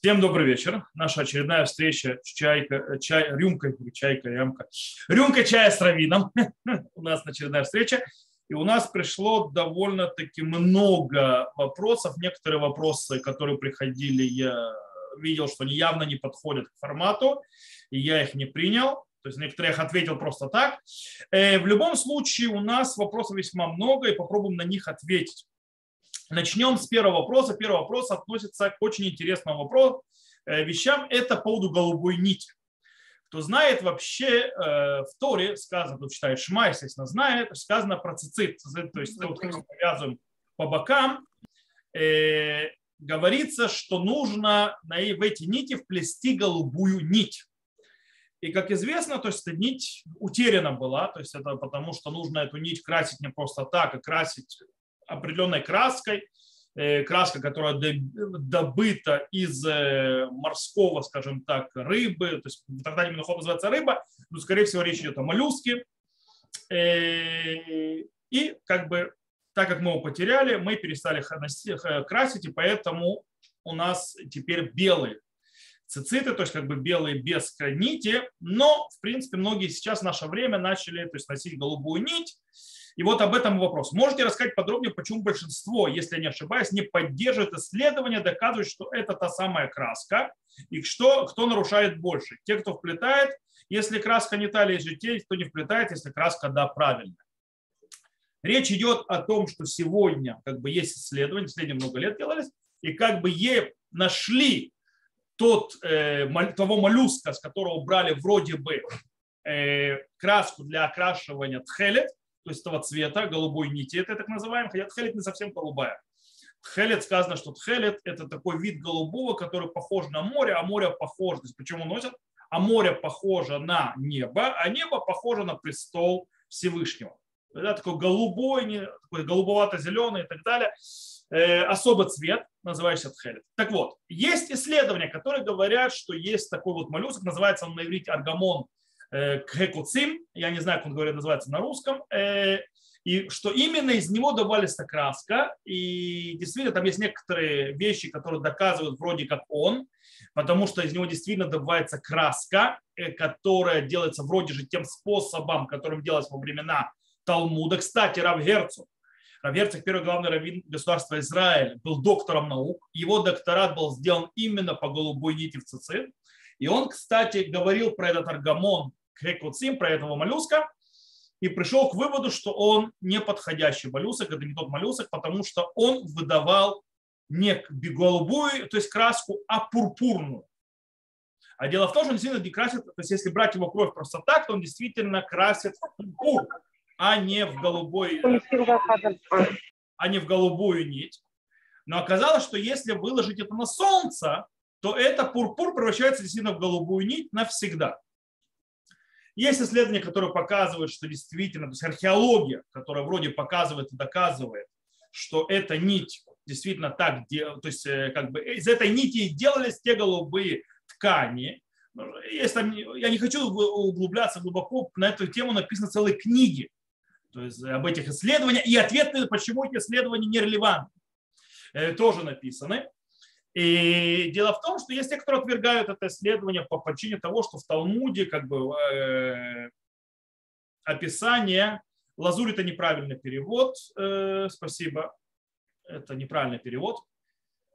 Всем добрый вечер. Наша очередная встреча с чайка, чай, рюмкой, чайка, рюмка, рюмка чая с равином. У нас очередная встреча. И у нас пришло довольно-таки много вопросов. Некоторые вопросы, которые приходили, я видел, что они явно не подходят к формату, и я их не принял. То есть некоторые их ответил просто так. Э, в любом случае у нас вопросов весьма много, и попробуем на них ответить. Начнем с первого вопроса. Первый вопрос относится к очень интересному вопросу, э, вещам. Это по поводу голубой нити. Кто знает вообще, э, в Торе сказано, кто читает Шма, естественно, знает, сказано про цицит. То есть, вот, как мы повязываем по бокам, э, говорится, что нужно в эти нити вплести голубую нить. И как известно, то есть эта нить утеряна была, то есть это потому, что нужно эту нить красить не просто так, а красить определенной краской, э, краска, которая добыта из э, морского, скажем так, рыбы, то есть тогда именно ход называется рыба, но, скорее всего, речь идет о моллюске. Э, и как бы так как мы его потеряли, мы перестали красить, и поэтому у нас теперь белые цициты, то есть как бы белые без нити, но, в принципе, многие сейчас в наше время начали то есть, носить голубую нить, и вот об этом вопрос. Можете рассказать подробнее, почему большинство, если я не ошибаюсь, не поддерживает исследования, доказывают, что это та самая краска, и что, кто нарушает больше? Те, кто вплетает, если краска не та, или же те, кто не вплетает, если краска, да, правильная. Речь идет о том, что сегодня как бы есть исследования, исследования много лет делались, и как бы ей нашли тот, э, того моллюска, с которого брали вроде бы э, краску для окрашивания тхелет, то есть этого цвета, голубой нити, это так называемый, хотя тхелет не совсем голубая. Тхелет сказано, что тхелет это такой вид голубого, который похож на море, а море похоже, то есть почему носят? А море похоже на небо, а небо похоже на престол Всевышнего. Это такой голубой, такой голубовато-зеленый и так далее. Э, особый цвет, называющийся тхелет. Так вот, есть исследования, которые говорят, что есть такой вот моллюск, называется он на иврите аргамон Э, кекуцим, я не знаю, как он говорит, называется на русском, э, и что именно из него добавилась эта краска, и действительно там есть некоторые вещи, которые доказывают вроде как он, потому что из него действительно добывается краска, э, которая делается вроде же тем способом, которым делалось во времена Талмуда. Кстати, Рав Герцог, Рав Герцог, первый главный раввин государства Израиль, был доктором наук. Его докторат был сделан именно по голубой нити в цицит. И он, кстати, говорил про этот аргамон Хекуцим, про этого моллюска, и пришел к выводу, что он не подходящий моллюсок, это не тот моллюсок, потому что он выдавал не голубую, то есть краску, а пурпурную. А дело в том, что он действительно не красит, то есть если брать его кровь просто так, то он действительно красит в пурпур, а не в голубой, а не в голубую нить. Но оказалось, что если выложить это на солнце, то это пурпур превращается действительно в голубую нить навсегда. Есть исследования, которые показывают, что действительно, то есть археология, которая вроде показывает и доказывает, что эта нить действительно так, то есть э, как бы из этой нити делались те голубые ткани. Есть там, я не хочу углубляться глубоко, на эту тему написаны целые книги то есть об этих исследованиях, и ответы, почему эти исследования нерелевантны, э, тоже написаны. И дело в том, что есть те, кто отвергают это исследование по причине того, что в Талмуде как бы э, описание лазурь это неправильный перевод, э, спасибо, это неправильный перевод.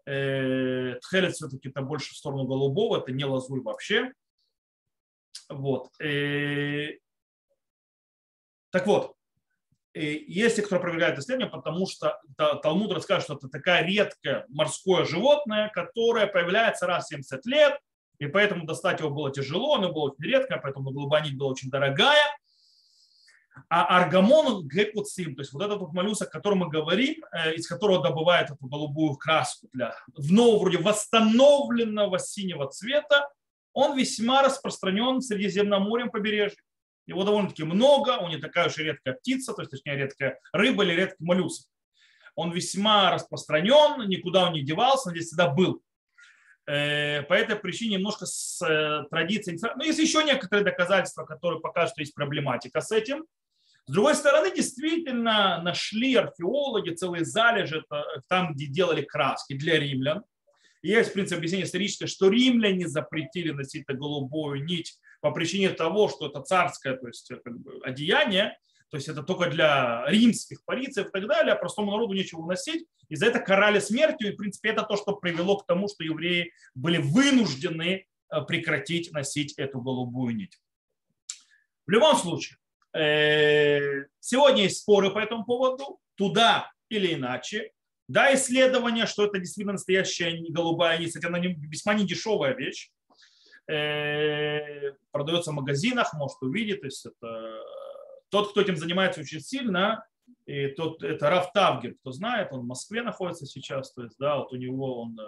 Э, Тхелет все-таки это больше в сторону голубого, это не лазурь вообще. Вот. Э, так вот, есть те, кто опровергает исследование, потому что Талмуд рассказывает, что это такая редкое морское животное, которое появляется раз в 70 лет, и поэтому достать его было тяжело, оно было очень редкое, поэтому глубанить была очень дорогая. А аргамон гекуцим, то есть вот этот вот моллюсок, о котором мы говорим, э, из которого добывают эту голубую краску для вновь вроде восстановленного синего цвета, он весьма распространен в Средиземноморьем побережье. Его довольно-таки много, он не такая уж и редкая птица, то есть точнее редкая рыба или редкий моллюск. Он весьма распространен, никуда он не девался, он здесь всегда был. Э, по этой причине немножко с э, традицией. Ну, есть еще некоторые доказательства, которые покажут, что есть проблематика с этим. С другой стороны, действительно нашли археологи целые залежи там, где делали краски для римлян. Есть, в принципе, объяснение историческое, что римляне запретили носить голубую нить по причине того, что это царское то есть, как бы, одеяние, то есть это только для римских полиций и так далее, а простому народу нечего носить. И за это карали смертью. И, в принципе, это то, что привело к тому, что евреи были вынуждены э, прекратить носить эту голубую нить. В любом случае, э, сегодня есть споры по этому поводу, туда или иначе. Да, исследование, что это действительно настоящая голубая нить, кстати, она весьма не дешевая вещь. Э, продается в магазинах, может увидеть. То есть это тот, кто этим занимается очень сильно, и тот, это Раф Тавгер, кто знает, он в Москве находится сейчас, то есть, да, вот у него он э,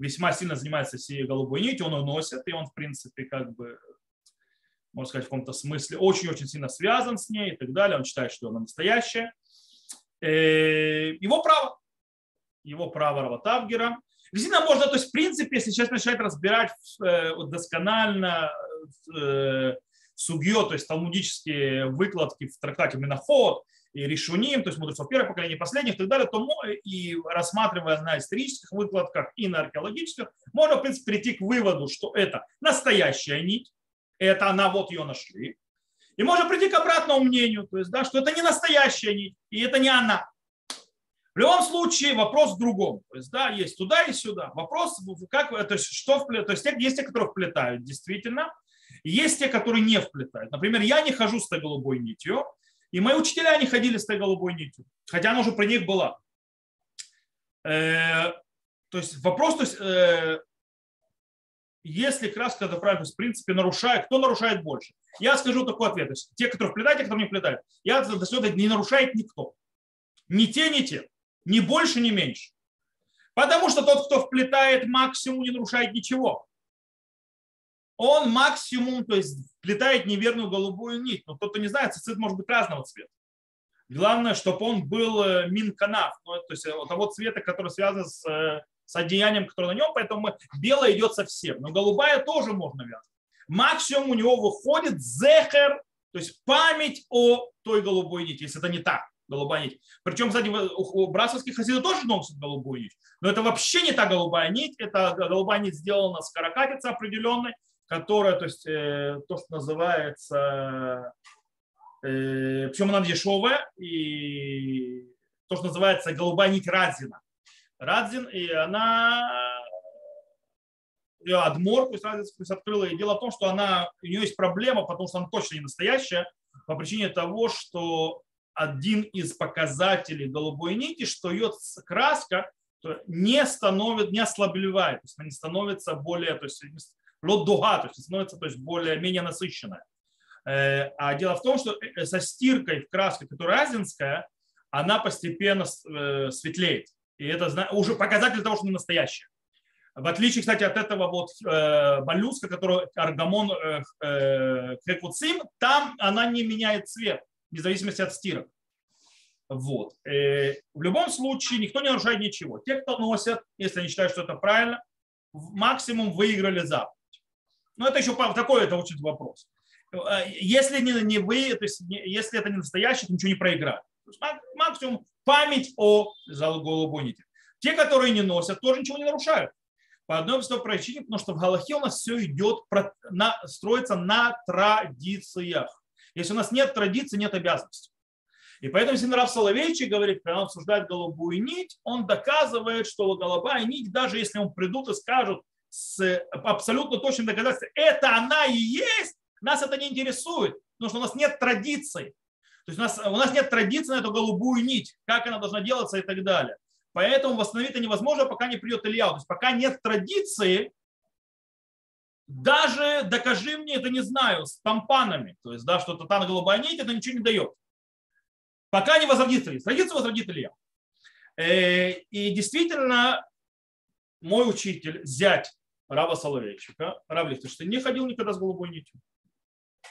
весьма сильно занимается сей голубой нитью, он ее носит, и он, в принципе, как бы, можно сказать, в каком-то смысле очень-очень сильно связан с ней и так далее. Он считает, что она настоящая. Э, его право. Его право Рава Тавгера. Действительно, можно, то есть, в принципе, если сейчас начать разбирать э, досконально сугье, то есть талмудические выкладки в трактате Миноход и Ришуним, то есть мудрецов первого поколения, последних и так далее, то и рассматривая на исторических выкладках и на археологических, можно, в принципе, прийти к выводу, что это настоящая нить, это она, вот ее нашли. И можно прийти к обратному мнению, то есть, да, что это не настоящая нить, и это не она. В любом случае вопрос в другом. То есть, да, есть туда и сюда. Вопрос, как, то есть, что, то есть, есть те, которые вплетают действительно, есть те, которые не вплетают. Например, я не хожу с той голубой нитью, и мои учителя не ходили с той голубой нитью, хотя она уже про них была. Э, то есть вопрос, то есть, э, если краска это правильно, в принципе, нарушает, кто нарушает больше? Я скажу такой ответ. То есть, те, которые вплетают, те, которые не вплетают. Я до не нарушает никто. Ни те, ни те. Ни больше, ни меньше. Потому что тот, кто вплетает максимум, не нарушает ничего он максимум, то есть плетает неверную голубую нить. Но кто-то не знает, цицит может быть разного цвета. Главное, чтобы он был э, минканав, ну, то есть того цвета, который связан с, э, с одеянием, которое на нем, поэтому белое идет совсем. Но голубая тоже можно вязать. Максимум у него выходит зехер, то есть память о той голубой нити, если это не так голубая нить. Причем, кстати, у брасовских хасидов тоже носят голубую нить. Но это вообще не та голубая нить. Это голубая нить сделана с каракатицы определенной, которая, то есть э, то, что называется, э, причем она дешевая, и то, что называется голубая нить Радзина. Радзин, и она ее Адмор, пусть пусть открыла, и дело в том, что она, у нее есть проблема, потому что она точно не настоящая, по причине того, что один из показателей голубой нити, что ее краска не становится, не ослабливает, то есть она не становится более, то есть дуга, то есть становится то есть, более-менее насыщенная. Э, а дело в том, что э, со стиркой в краске, которая азинская, она постепенно э, светлеет. И это уже показатель того, что не настоящая. В отличие, кстати, от этого вот моллюска, который аргамон крекуцим, там она не меняет цвет, вне зависимости от стирок. Вот. В любом случае никто не нарушает ничего. Те, кто носят, если они считают, что это правильно, максимум выиграли за. Но это еще такой это очень вопрос. Э, если не, не вы, то есть если это не настоящий, то ничего не проиграть. максимум память о голубой нити. Те, которые не носят, тоже ничего не нарушают. По одной простой причине, потому что в Галахе у нас все идет, на, строится на традициях. Если у нас нет традиции, нет обязанностей. И поэтому, Раф Соловейчик говорит, когда он обсуждает голубую нить, он доказывает, что голубая нить, даже если он придут и скажут, с абсолютно точным доказательством, это она и есть, нас это не интересует, потому что у нас нет традиций. То есть у нас, у нас нет традиции на эту голубую нить, как она должна делаться и так далее. Поэтому восстановить это невозможно, пока не придет Илья. То есть пока нет традиции, даже докажи мне это, не знаю, с тампанами, то есть, да, что это та голубая нить, это ничего не дает. Пока не возродится традиция. Традицию возродит Илья. Э, и действительно, мой учитель, зять Рава Соловейчика, Рав Лихтенштейн, не ходил никогда с голубой нитью.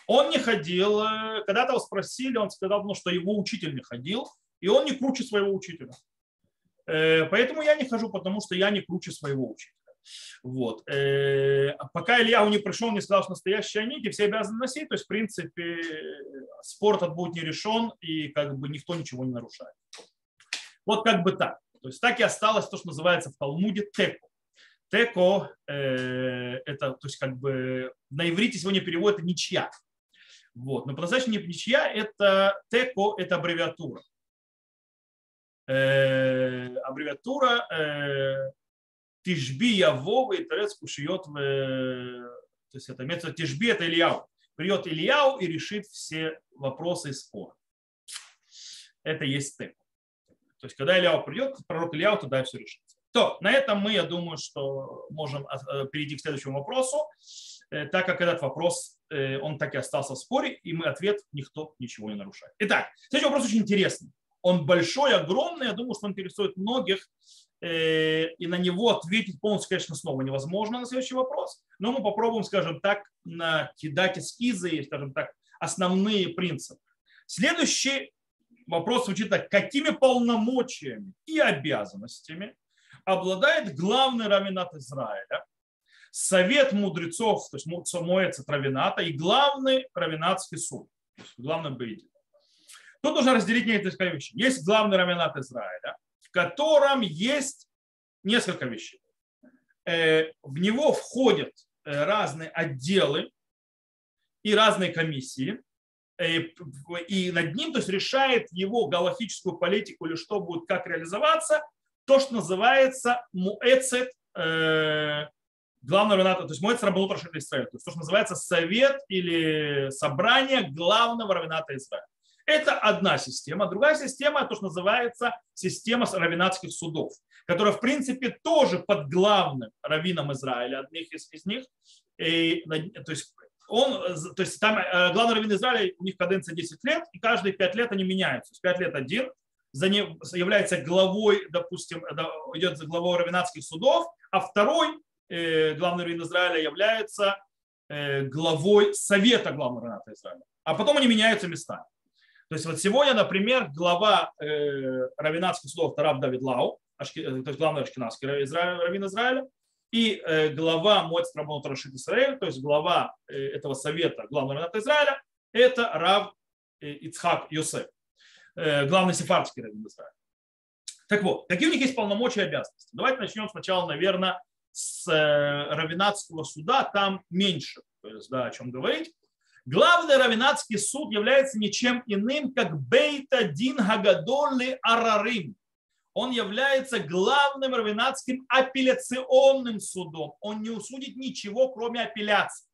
Он не ходил, э, когда-то его спросили, он сказал, ну, что его учитель не ходил, и он не круче своего учителя. Э, поэтому я не хожу, потому что я не круче своего учителя. Вот. Э, пока Илья не пришел, не сказал, что настоящие нити, все обязаны носить, то есть, в принципе, спорт этот будет не решен, и как бы никто ничего не нарушает. Вот как бы так. То есть так и осталось то, что называется в Талмуде теку. Теко э, это, то есть как бы на иврите сегодня переводит ничья. Вот. Но по-настоящему ничья это теко, это аббревиатура. Э, аббревиатура э, Тишби Явова и Торец Кушиот то есть это метод Тишби это Ильяу. Придет Ильяу и решит все вопросы и споры. Это есть теко. То есть когда Ильяу придет, пророк Ильяу, тогда все решится. То, на этом мы, я думаю, что можем э, перейти к следующему вопросу, э, так как этот вопрос, э, он так и остался в споре, и мы ответ никто ничего не нарушает. Итак, следующий вопрос очень интересный. Он большой, огромный, я думаю, что он интересует многих, и на него ответить полностью, конечно, снова невозможно на следующий вопрос, но мы попробуем, скажем так, накидать эскизы, скажем так, основные принципы. Следующий вопрос звучит так. Какими полномочиями и обязанностями обладает главный равенат Израиля, совет мудрецов, то есть Моэца Равената и главный равенатский суд, главный Бейдин. Тут нужно разделить несколько вещей. Есть главный равенат Израиля, в котором есть несколько вещей. Э, в него входят э, разные отделы и разные комиссии, э, и над ним то есть, решает его галактическую политику или что будет, как реализоваться, то, что называется муэцет главного равената, то есть муэцет рабанут Рашид Израиля, то есть то, что называется совет или собрание главного равената Израиля. Это одна система. Другая система, то, что называется система равенатских судов, которая, в принципе, тоже под главным раввином Израиля, одних из, из них. И, то есть он, то есть там э, главный раввин Израиля, у них каденция 10 лет, и каждые 5 лет они меняются. 5 лет один, за ним является главой, допустим, идет за главой равенатских судов, а второй э, главный раввин Израиля является э, главой совета главного равената Израиля. А потом они меняются местами. То есть вот сегодня, например, глава э, равенатских судов Тараб Давид Лау, ашки, то есть главный ашкенадский раввин Израиля, и глава Моцит Рабонот Рашид Израиль, то есть глава этого совета главного равената Израиля, это Рав Ицхак Йосеф. Э, главный сефардский раввин Израиля. Так вот, какие у них есть полномочия и обязанности? Давайте начнем сначала, наверное, с э, равинатского суда, там меньше, то есть, да, о чем говорить. Главный равинатский суд является ничем иным, как Бейта Дин Хагадолли Арарим. Он является главным равинатским апелляционным судом. Он не усудит ничего, кроме апелляции.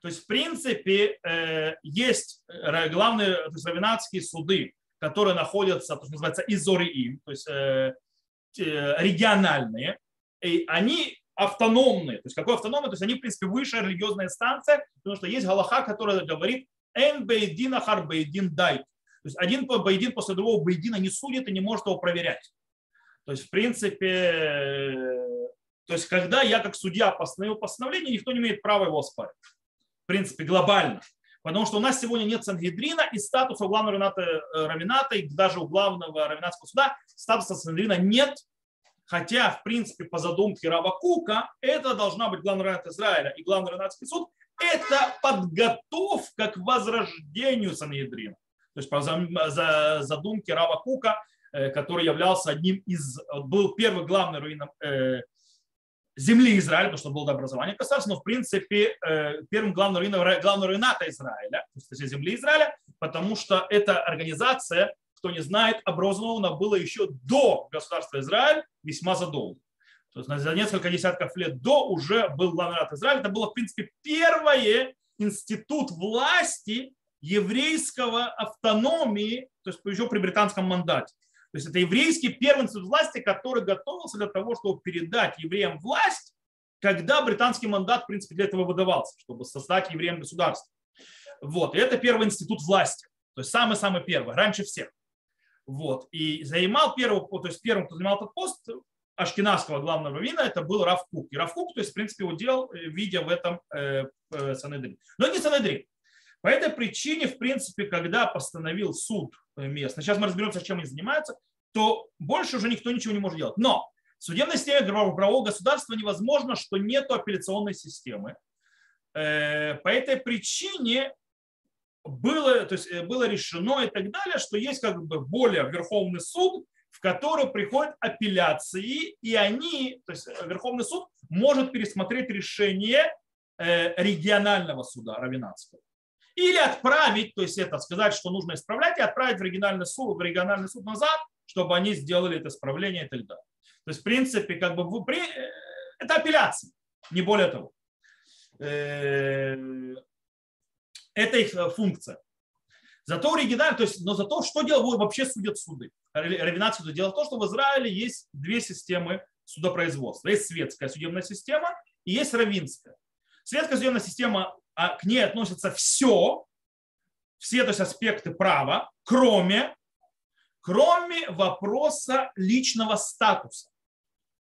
То есть, в принципе, э, есть главные равинатские суды, которые находятся, то, что называется, изориим, то есть э, региональные, и они автономные. То есть какой автономный? То есть они, в принципе, высшая религиозная инстанция, потому что есть галаха, которая говорит «эн бейдин ахар бейдин дай». То есть один бейдин после другого бейдина не судит и не может его проверять. То есть, в принципе, то есть когда я как судья постановил постановление, никто не имеет права его оспаривать. В принципе, глобально. Потому что у нас сегодня нет Сангедрина и статуса главного равината, э, равината и даже у главного равинатского суда статуса Сангедрина нет. Хотя, в принципе, по задумке Рава Кука, это должна быть главный равинат Израиля и главный равинатский суд. Это подготовка к возрождению Сангедрина. То есть по задумке Рава Кука, э, который являлся одним из, был первый главный раввином э, земли Израиля, потому что было образование государства, но в принципе э, первым главным рынком, главного рыната Израиля, то есть земли Израиля, потому что эта организация, кто не знает, образована была еще до государства Израиль, весьма задолго. То есть за несколько десятков лет до уже был главный рад Израиля. Это было, в принципе, первый институт власти еврейского автономии, то есть еще при британском мандате. То есть это еврейский первый институт власти, который готовился для того, чтобы передать евреям власть, когда британский мандат, в принципе, для этого выдавался, чтобы создать евреям государство. Вот. И это первый институт власти. То есть самый-самый первый, раньше всех. Вот. И занимал первый, то есть первым, кто занимал этот пост, ашкенадского главного раввина, это был Равкук. И Равкук, то есть, в принципе, удел, э, видя в этом э, э, Санедрин. Но не Санедрин. По этой причине, в принципе, когда постановил суд местный, сейчас мы разберемся, чем они занимаются, то больше уже никто ничего не может делать. Но в судебной системе правового государства невозможно, что нет апелляционной системы. Э, по этой причине было, то есть э, было решено и так далее, что есть как бы более Верховный суд, в который приходят апелляции, и они, то есть Верховный суд может пересмотреть решение э, регионального суда Равинатского. Или отправить, то есть это сказать, что нужно исправлять, и отправить в региональный суд, в региональный суд назад, чтобы они сделали это исправление и так далее. То есть, в принципе, как бы вы. Э, это апелляция, не более того. Э, это их функция. Зато оригинально, то есть, но зато что делают вообще судят суды? Равинация дело в том, что в Израиле есть две системы судопроизводства. Есть светская судебная система и есть равинская. Светская судебная система, а к ней относится все, все то есть аспекты права, кроме, кроме вопроса личного статуса.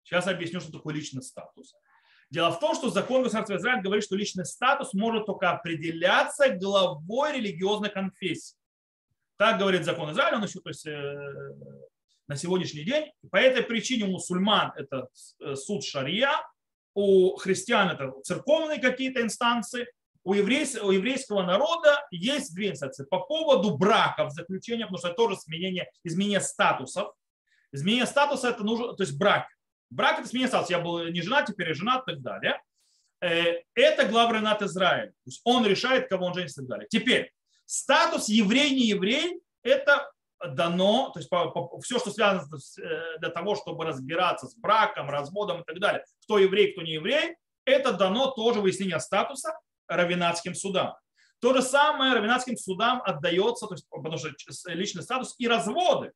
Сейчас объясню, что такое личный статус. Дело в том, что закон государства Израиль говорит, что личный статус может только определяться главой религиозной конфессии. Так говорит закон Израиля, он то есть, э, на сегодняшний день. По этой причине у мусульман это э, суд шария, у христиан это церковные какие-то инстанции, у, еврейского, у еврейского народа есть две инстанции. По поводу браков заключения, потому что это тоже изменение, изменение статусов. Изменение статуса это нужно, то есть брак. Брак это статуса. Я был не женат, теперь я женат и так далее. Э, это главный над Израиль. То есть он решает, кого он женится и так далее. Теперь, статус еврей, не еврей, это дано, то есть по, по, все, что связано с, э, для того, чтобы разбираться с браком, разводом и так далее, кто еврей, кто не еврей, это дано тоже выяснение статуса равенатским судам. То же самое равенатским судам отдается, то есть, потому что личный статус и разводы.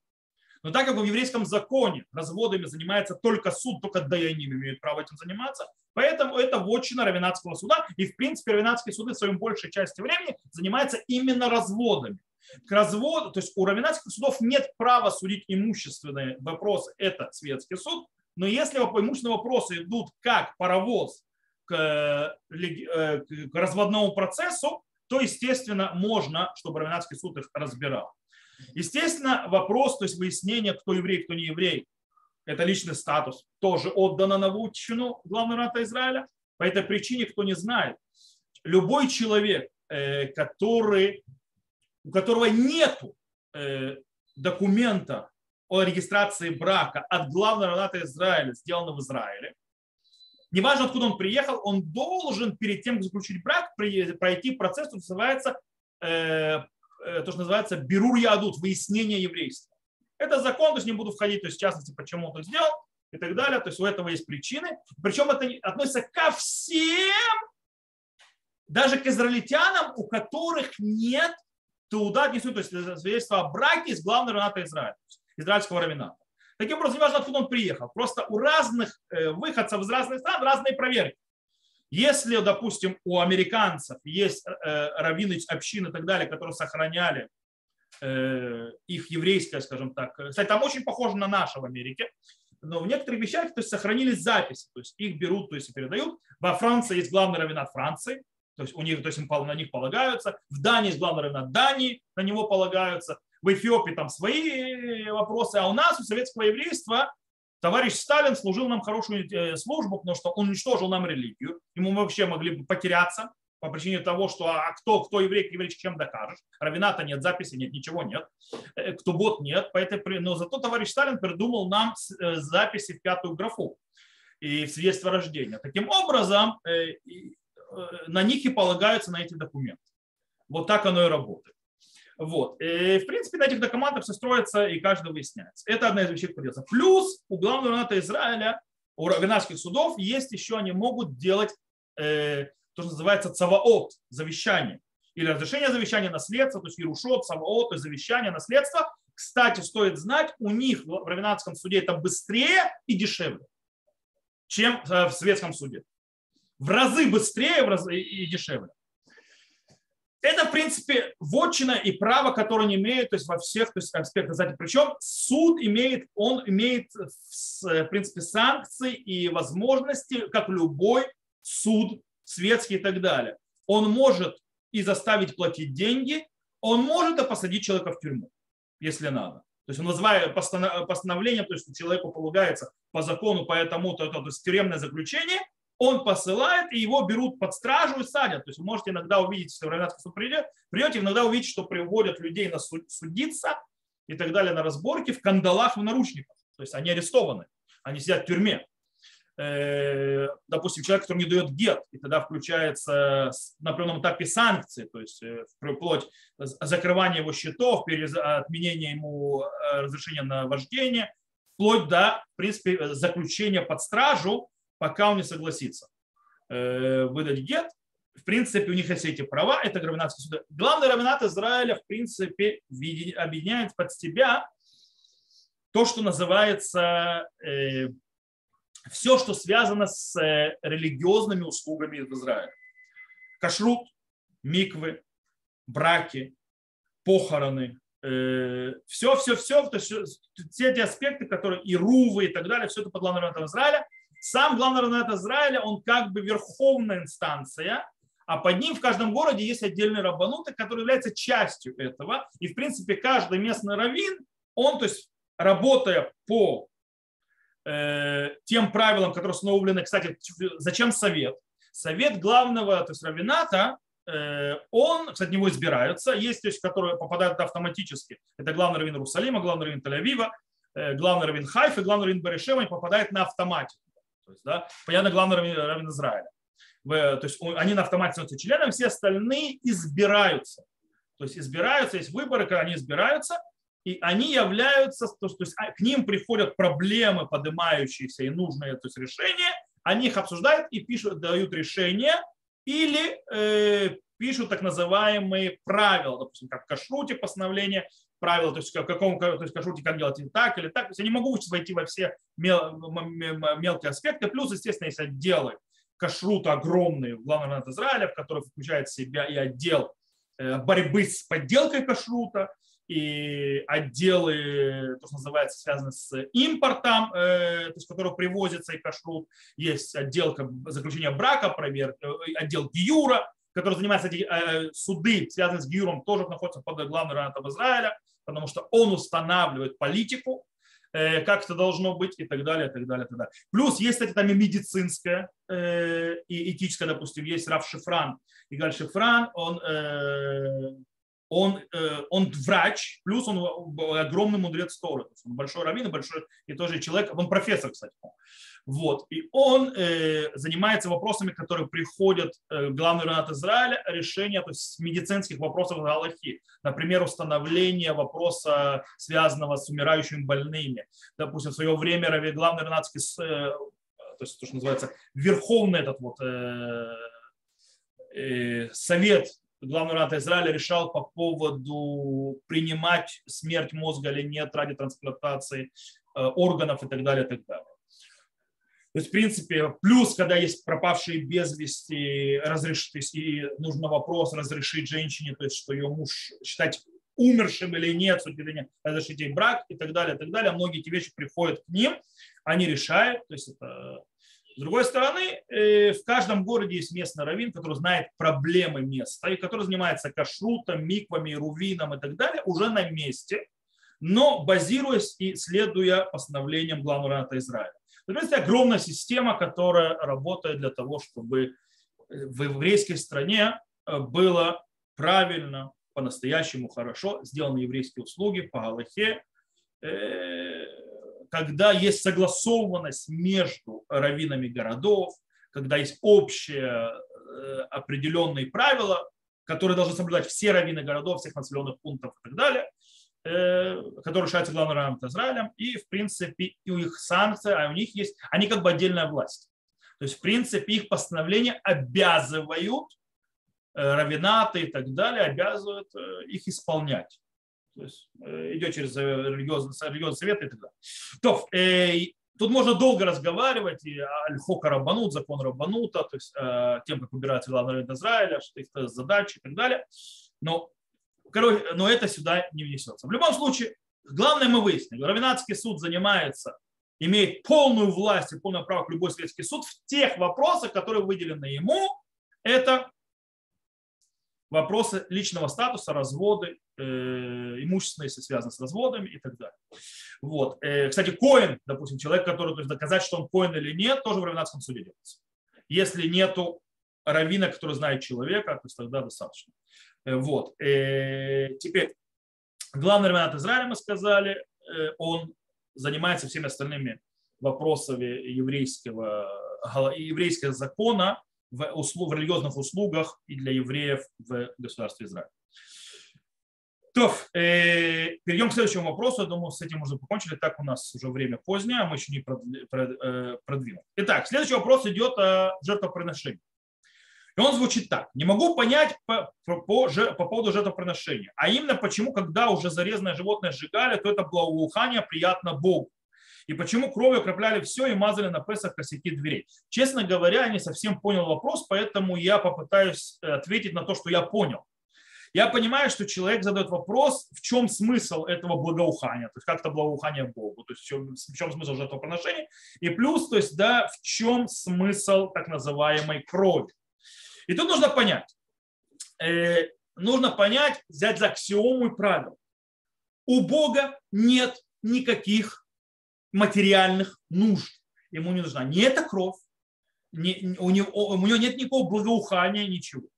Но так как в еврейском законе разводами занимается только суд, только даянием имеют право этим заниматься, поэтому это вотчина равенатского суда. И в принципе равенатские суды в своем большей части времени занимаются именно разводами. К разводу, то есть у равенатских судов нет права судить имущественные вопросы, это светский суд, но если имущественные вопросы идут как паровоз к, э, к разводному процессу, то, естественно, можно, чтобы равенатский суд их разбирал. Естественно, вопрос, то есть выяснение, кто еврей, кто не еврей, это личный статус, тоже отдано на вотчину главного рата Израиля. По этой причине, кто не знает, любой человек, э, который, у которого нет э, документа о регистрации брака от главного рата Израиля, сделанного в Израиле, неважно, откуда он приехал, он должен перед тем, как заключить брак, пройти процесс, что называется Э, то, что называется берур ядут, выяснение еврейства. Это закон, то есть не буду входить, то есть в частности, почему он это сделал и так далее. То есть у этого есть причины. Причем это относится ко всем, даже к израильтянам, у которых нет туда отнесут, то есть свидетельство о браке с главного равната Израиля, израильского равената. Таким образом, не важно, откуда он приехал. Просто у разных э, выходцев из разных стран разные проверки. Если, допустим, у американцев есть э, раввины общины и так далее, которые сохраняли э, их еврейское, скажем так, кстати, там очень похоже на наше в Америке, но в некоторых вещах то есть, сохранились записи, то есть их берут, то есть передают. Во Франции есть главный раввинат Франции, то есть у них, то есть на них полагаются. В Дании есть главный раввинат Дании, на него полагаются. В Эфиопии там свои вопросы, а у нас у советского еврейства Товарищ Сталин служил нам хорошую э, службу, потому что он уничтожил нам религию. Ему мы вообще могли бы потеряться по причине того, что а кто, кто еврей, еврей, чем докажешь. Равината нет, записи нет, ничего нет. Э, кто бот нет. Поэтому, но зато товарищ Сталин придумал нам э, записи в пятую графу и в свидетельство рождения. Таким образом, на них и полагаются на эти документы. Вот так оно и работает. Вот. И, в принципе, на этих документах все строится и каждый выясняется. Это одна из вещей, делается. Плюс у главного равната Израиля, у равенарских судов есть еще, они могут делать э, то, что называется цаваот, завещание. Или разрешение завещания наследства, то есть Ирушот, цаваот, то есть завещание, наследство. Кстати, стоит знать, у них в равенарском суде это быстрее и дешевле, чем э, в светском суде. В разы быстрее и дешевле. Это, в принципе, вотчина и право, которое они имеют то есть во всех то есть, аспектах. Знаете, причем суд имеет, он имеет, в принципе, санкции и возможности, как любой суд, светский и так далее. Он может и заставить платить деньги, он может и посадить человека в тюрьму, если надо. То есть он называет постановлением, то есть человеку полагается по закону, поэтому то, то, то есть тюремное заключение, он посылает, и его берут под стражу и садят. То есть вы можете иногда увидеть, если в Равенатский суд придет, придете, иногда увидеть, что приводят людей на суд, судиться, и так далее на разборке в кандалах в наручниках. То есть они арестованы, они сидят в тюрьме. Э, допустим, человек, который не дает гет, и тогда включается на определенном этапе санкции, то есть э, вплоть закрывания его счетов, отменения ему э, разрешения на вождение, вплоть до, в принципе, заключения под стражу, пока он не согласится выдать гет. В принципе, у них есть эти права, это равенатский суд. Главный равенат Израиля, в принципе, объединяет под себя то, что называется все, что связано с э, религиозными услугами в Израиле. Кашрут, миквы, браки, похороны, все, все, все, есть все эти аспекты, которые и рувы и так далее, все это под главным равенатом Израиля. Сам главный равенат Израиля, он как бы верховная инстанция, а под ним в каждом городе есть отдельный рабанут, который является частью этого. И, в принципе, каждый местный раввин, он, то есть, работая по Э, тем правилам, которые установлены, кстати, зачем совет? Совет главного, то есть равината, э, он, кстати, него избираются, есть, то есть, которые попадают автоматически. Это главный раввин Иерусалима, главный раввин Тель-Авива, э, главный раввин Хайфа, главный раввин Берешева, они попадают на автомате. То есть, да, понятно, главный раввин, раввин Израиля. То есть они на автомате становятся членами, все остальные избираются. То есть избираются, есть выборы, когда они избираются, и они являются, то есть а, к ним приходят проблемы, поднимающиеся и нужные то есть решения, они их обсуждают и пишут, дают решения или э, пишут так называемые правила, допустим, как в кашруте постановление, правила, то есть в каком то есть кашруте как делать так или так. То есть я не могу войти во все мел, мелкие аспекты. Плюс, естественно, есть отделы кашрута огромные в главном Израиля, в который включает в себя и отдел э, борьбы с подделкой кашрута, и отделы, то, что называется, связаны с импортом, э, то есть, который привозится и кашрут. Есть отдел заключения брака, проверки, э, отдел Гиюра, который занимается эти суды, связанные с Гиюром, тоже находятся под главным ранатом Израиля, потому что он устанавливает политику, как это должно быть и так далее, и так далее, и так далее. Плюс есть, кстати, там и медицинская и этическая, допустим, есть Раф Шифран. И Галь Шифран, он он, э, он врач, плюс он огромный мудрец Торы. Он большой раввин большой и тоже человек, он профессор, кстати. Вот. И он э, занимается вопросами, которые приходят э, главный ранат Израиля, решение то есть, медицинских вопросов Галахи. Например, установление вопроса, связанного с умирающими больными. Допустим, в свое время главный ранатский, э, то есть то, что называется, верховный этот вот э, э, совет главный ранат Израиля решал по поводу принимать смерть мозга или нет ради трансплантации э, органов и так далее, и так далее. То есть, в принципе, плюс, когда есть пропавшие без вести, разрешить, и нужно вопрос разрешить женщине, то есть, что ее муж считать умершим или нет, разрешить ей брак и так далее, и так далее. Многие эти вещи приходят к ним, они решают, то есть это с другой стороны, э, в каждом городе есть местный раввин, который знает проблемы места и который занимается кашрутом, миквами, рувином и так далее уже на месте, но базируясь и следуя постановлениям главного равната Израиля. Это огромная система, которая работает для того, чтобы в еврейской стране э, было правильно, по-настоящему хорошо сделаны еврейские услуги по Галахе, э, когда есть согласованность между раввинами городов, когда есть общие э, определенные правила, которые должны соблюдать все раввины городов, всех населенных пунктов и так далее, э, которые решаются главным равным Израилем, и в принципе и у их санкции, а у них есть, они как бы отдельная власть. То есть в принципе их постановления обязывают э, равенаты и так далее, обязывают их исполнять. То есть э, идет через э, религиозный, религиозный совет и так далее. То, э, тут можно долго разговаривать и альхока рабанут, закон рабанута, то есть э, тем, как выбирается главный район Израиля, что их задачи и так далее. Но, но это сюда не внесется. В любом случае, главное мы выяснили. Равенатский суд занимается, имеет полную власть и полное право к любой светский суд в тех вопросах, которые выделены ему. Это вопросы личного статуса, разводы, э, имущественные, если связаны с разводами и так далее. Вот. Э, кстати, коин, допустим, человек, который, то есть доказать, что он коин или нет, тоже в равенатском суде делается. Если нету равина, который знает человека, то есть тогда достаточно. Э, вот. Теперь, главный равенат Израиля, мы сказали, э, он занимается всеми остальными вопросами еврейского, еврейского закона в, услуг, в религиозных услугах и для евреев в государстве Израиль. То, э, перейдем к следующему вопросу. Я думаю, с этим уже покончили. Так у нас уже время позднее, а мы еще не э, продвинули. Итак, следующий вопрос идет о жертвоприношении. И он звучит так. Не могу понять по, по, по, по поводу жертвоприношения. А именно почему, когда уже зарезанное животное сжигали, то это благоухание приятно Богу. И почему кровью окропляли все и мазали на Песах косяки дверей. Честно говоря, я не совсем понял вопрос, поэтому я попытаюсь э, ответить на то, что я понял. Я понимаю, что человек задает вопрос, в чем смысл этого благоухания, то есть как это благоухание Богу, то есть в чем, в чем смысл жертвоприношения, и плюс, то есть, да, в чем смысл так называемой крови. И тут нужно понять, э, нужно понять, взять за аксиому и правило. У Бога нет никаких материальных нужд. Ему не нужна ни эта кровь, ни, у, него, у него нет никакого благоухания, ничего.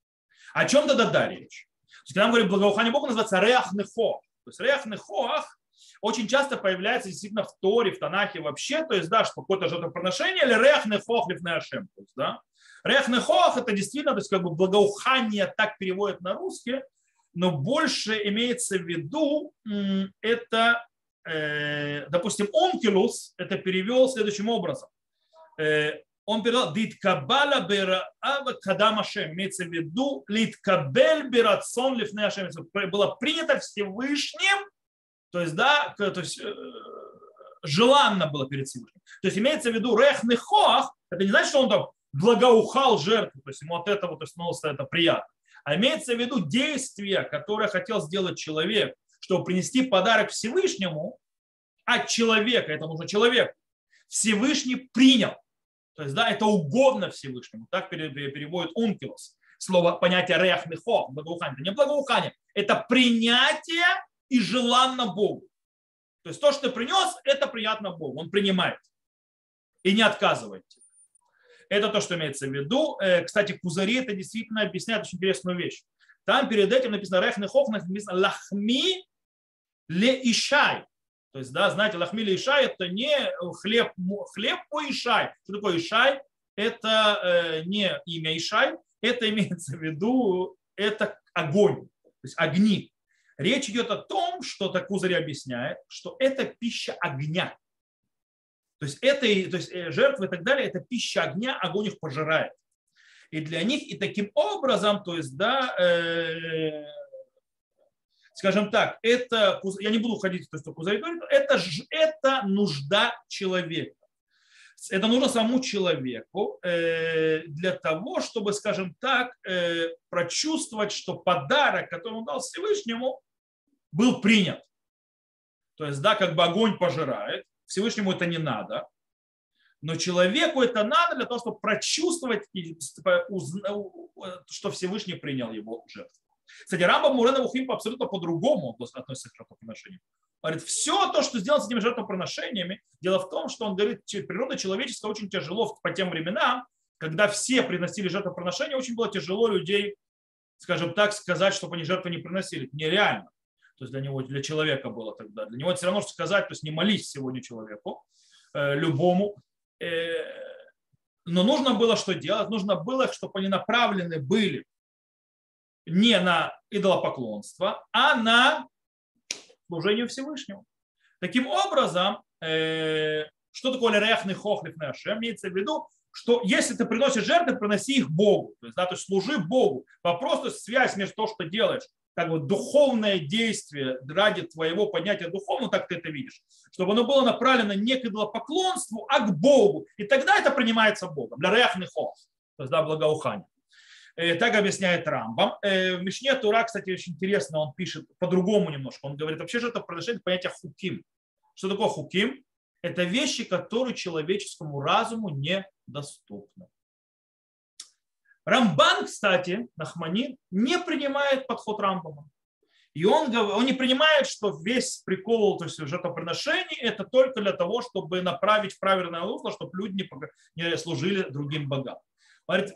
О чем тогда да речь? Когда мы говорим благоухание Бога, называется реах нехо. То есть реах нехоах очень часто появляется действительно в Торе, в Танахе вообще, то есть, да, что какое-то жертвоприношение или реах нехох лифнеашем. То есть, да, реах нехох это действительно, то есть, как бы благоухание так переводят на русский, но больше имеется в виду это, э, допустим, онкилус, это перевел следующим образом. Э, он перевел «Диткабала бераава кадам Ашем». Имеется в виду «Литкабель берацон лифне Ашем». Было принято Всевышним, то есть, да, то есть, э, желанно было перед Всевышним. То есть имеется в виду рех нехоах, это не значит, что он там благоухал жертву, то есть ему от этого то есть, это приятно. А имеется в виду действие, которое хотел сделать человек, чтобы принести подарок Всевышнему от человека, это нужно человек, Всевышний принял. То есть, да, это угодно Всевышнему. Так переводит Ункилос. Слово, понятие реах мехо, благоухание. Это не благоухание, это принятие и желанно Богу. То есть то, что ты принес, это приятно Богу. Он принимает и не отказывает тебе. Это то, что имеется в виду. Э, кстати, Кузари это действительно объясняет очень интересную вещь. Там перед этим написано Рехны Хох, написано Лахми ле Ишай. То есть, да, знаете, лахми ле Ишай это не хлеб, хлеб по Ишай. Что такое Ишай? Это э, не имя Ишай, это имеется в виду, это огонь, то есть огни. Речь идет о том, что так Кузарь объясняет, что это пища огня. То есть, это, то есть э, жертвы и так далее, это пища огня, огонь их пожирает. И для них, и таким образом, то есть, да, э, скажем так, это, я не буду ходить, то, что Кузарь говорит, это, это нужда человека. Это нужно самому человеку э, для того, чтобы, скажем так, э, прочувствовать, что подарок, который он дал Всевышнему, был принят. То есть, да, как бы огонь пожирает, Всевышнему это не надо, но человеку это надо для того, чтобы прочувствовать, что Всевышний принял его жертву. Кстати, Рамба Мурена Вухим абсолютно по-другому относится к жертвоприношению. Говорит, все то, что сделано с этими жертвоприношениями, дело в том, что он говорит, природа человеческая очень тяжело по тем временам, когда все приносили жертвоприношения, очень было тяжело людей, скажем так, сказать, чтобы они жертвы не приносили. Нереально. То есть для него, для человека было тогда. Для него все равно, что сказать, то есть не молись сегодня человеку, э, любому. Э, но нужно было что делать? Нужно было, чтобы они направлены были не на идолопоклонство, а на служение Всевышнему. Таким образом, э, что такое лереахный хохлиф нашем? Имеется в виду, что если ты приносишь жертвы, приноси их Богу. То есть, да, то есть служи Богу. Вопрос, то есть связь между то, что делаешь, как бы духовное действие ради твоего поднятия духовного, так ты это видишь, чтобы оно было направлено не к идолопоклонству, а к Богу. И тогда это принимается Богом. Для реахных хох, то есть да, благоухание. Э, так объясняет Рамбам. Э, в Мишне Тура, кстати, очень интересно, он пишет по-другому немножко. Он говорит, вообще же это продолжает понятие хуким. Что такое хуким? Это вещи, которые человеческому разуму недоступны. Рамбан, кстати, Нахманин, не принимает подход Рамбама. И он, он не принимает, что весь прикол, то есть жертвоприношений, это только для того, чтобы направить в правильное русло, чтобы люди не, служили другим богам. Говорит,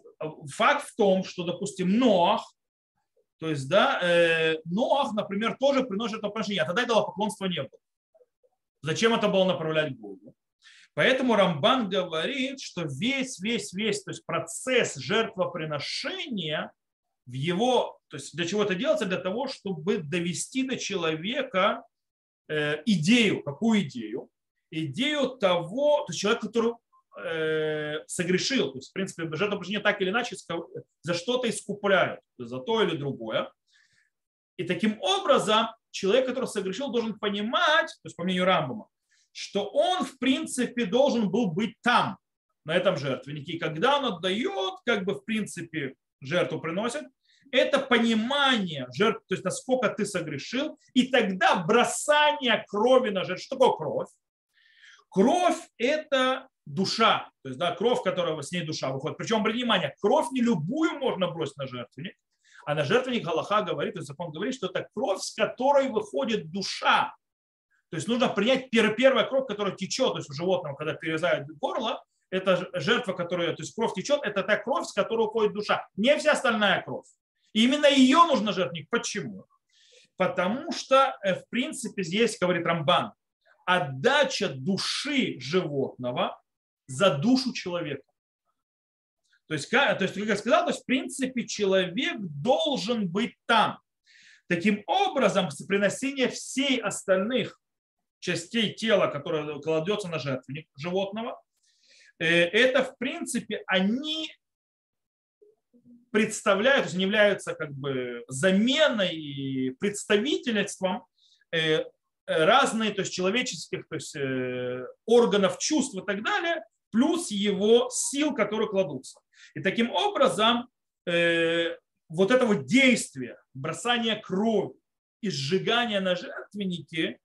факт в том, что, допустим, Ноах то есть, да, э, Ноах, например, тоже приносит жертвоприношение, а тогда этого поклонства не было. Зачем это было направлять Богу? Поэтому Рамбан говорит, что весь, весь, весь, то есть процесс жертвоприношения в его, то есть для чего это делается? Для того, чтобы довести до человека э, идею. Какую идею? Идею того, то есть человек, который э, согрешил, то есть, в принципе, жертвоприношение так или иначе за что-то искупляют, за то или другое. И таким образом человек, который согрешил, должен понимать, то есть по мнению Рамбама, что он, в принципе, должен был быть там, на этом жертвеннике. И когда он отдает, как бы, в принципе, жертву приносит, это понимание жертв, то есть насколько ты согрешил, и тогда бросание крови на жертву. Что такое кровь? Кровь – это душа, то есть да, кровь, которая с ней душа выходит. Причем, внимание, кровь не любую можно бросить на жертвенник, а на жертвенник Галаха говорит, то есть закон говорит, что это кровь, с которой выходит душа. То есть нужно принять первая кровь, которая течет, то есть у животного, когда перерезают горло, это жертва, которая, то есть кровь течет, это та кровь, с которой уходит душа, не вся остальная кровь. И именно ее нужно жертвник. Почему? Потому что, э, в принципе, здесь, говорит Рамбан, отдача души животного за душу человека. То есть, то есть, как я сказал, то есть, в принципе, человек должен быть там. Таким образом, приносение всей остальных частей тела, которое кладется на жертвенник животного, э, это, в принципе, они представляют, то есть они являются как бы заменой и представительством э, разные, то есть человеческих то есть, э, органов чувств и так далее, плюс его сил, которые кладутся. И таким образом вот это вот действие, бросание крови и сжигание на жертвеннике,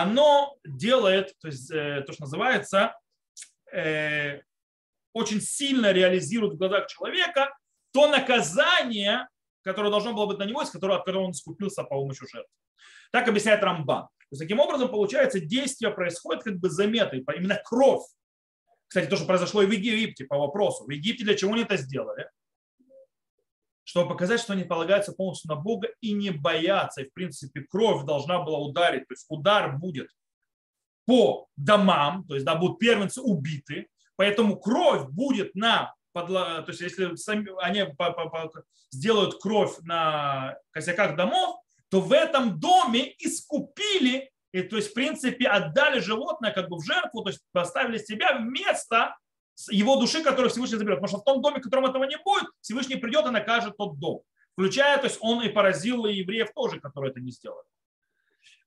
оно делает, то есть э, то, что называется, э, очень сильно реализирует в глазах человека то наказание, которое должно было быть на него, из которого, от которого он искупился по помощью жертвы. Так объясняет Рамбан. То есть, таким образом, получается, действие происходит как бы заметой, именно кровь кстати, то, что произошло и в Египте по вопросу. В Египте для чего они это сделали? Чтобы показать, что они полагаются полностью на Бога и не боятся. И, в принципе, кровь должна была ударить. То есть удар будет по домам, то есть да, будут первенцы убиты. Поэтому кровь будет на то есть если сами, они сделают кровь на косяках домов, то в этом доме искупили и то есть, в принципе, отдали животное как бы в жертву, то есть поставили себя вместо его души, которую Всевышний заберет. Потому что в том доме, в котором этого не будет, Всевышний придет и накажет тот дом. Включая, то есть он и поразил и евреев тоже, которые это не сделали.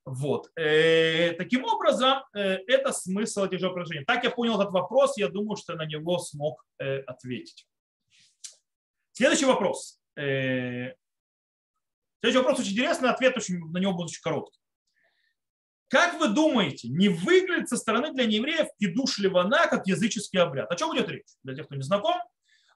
Вот. Э, таким образом, э, это смысл этих же упражнений. Так я понял этот вопрос, я думаю, что на него смог э, ответить. Следующий вопрос. Следующий вопрос очень интересный, ответ очень, на него будет очень короткий. Как вы думаете, не выглядит со стороны для неевреев кидуш ливана как языческий обряд? О чем идет речь? Для тех, кто не знаком,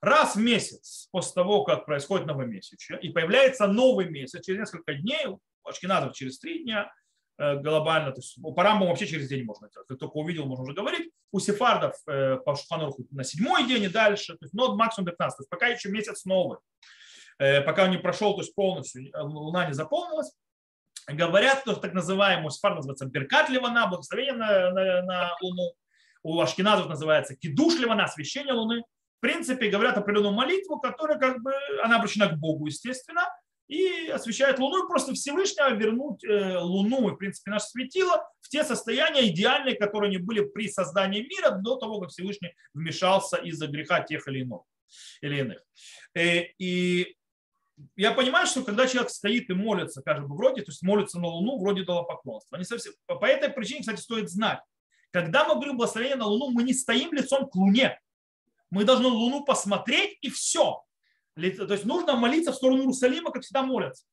раз в месяц после того, как происходит новомесячье, и появляется новый месяц через несколько дней, ашкеназов через три дня, э, глобально, то есть по Рамбам вообще через день можно делать. Только увидел, можно уже говорить. У сефардов э, по Шуханурху на седьмой день и дальше, то есть, но максимум 15. То есть пока еще месяц новый. Э, пока он не прошел, то есть полностью луна не заполнилась говорят, что так называемый сфар называется Беркат Ливана, благословение на, на, на Луну. У ашкеназов называется Кидуш Ливана, освящение Луны. В принципе, говорят определенную молитву, которая как бы, она обращена к Богу, естественно, и освещает Луну, и просто Всевышнего вернуть э, Луну и, в принципе, наше светило в те состояния идеальные, которые они были при создании мира до того, как Всевышний вмешался из-за греха тех или иных. Или иных. Э, и я понимаю, что когда человек стоит и молится, бы вроде, то есть молится на Луну, вроде дала поклонство. Не совсем, по этой причине, кстати, стоит знать, когда мы говорим благословение на Луну, мы не стоим лицом к Луне. Мы должны Луну посмотреть и все. То есть нужно молиться в сторону Иерусалима, как всегда молятся.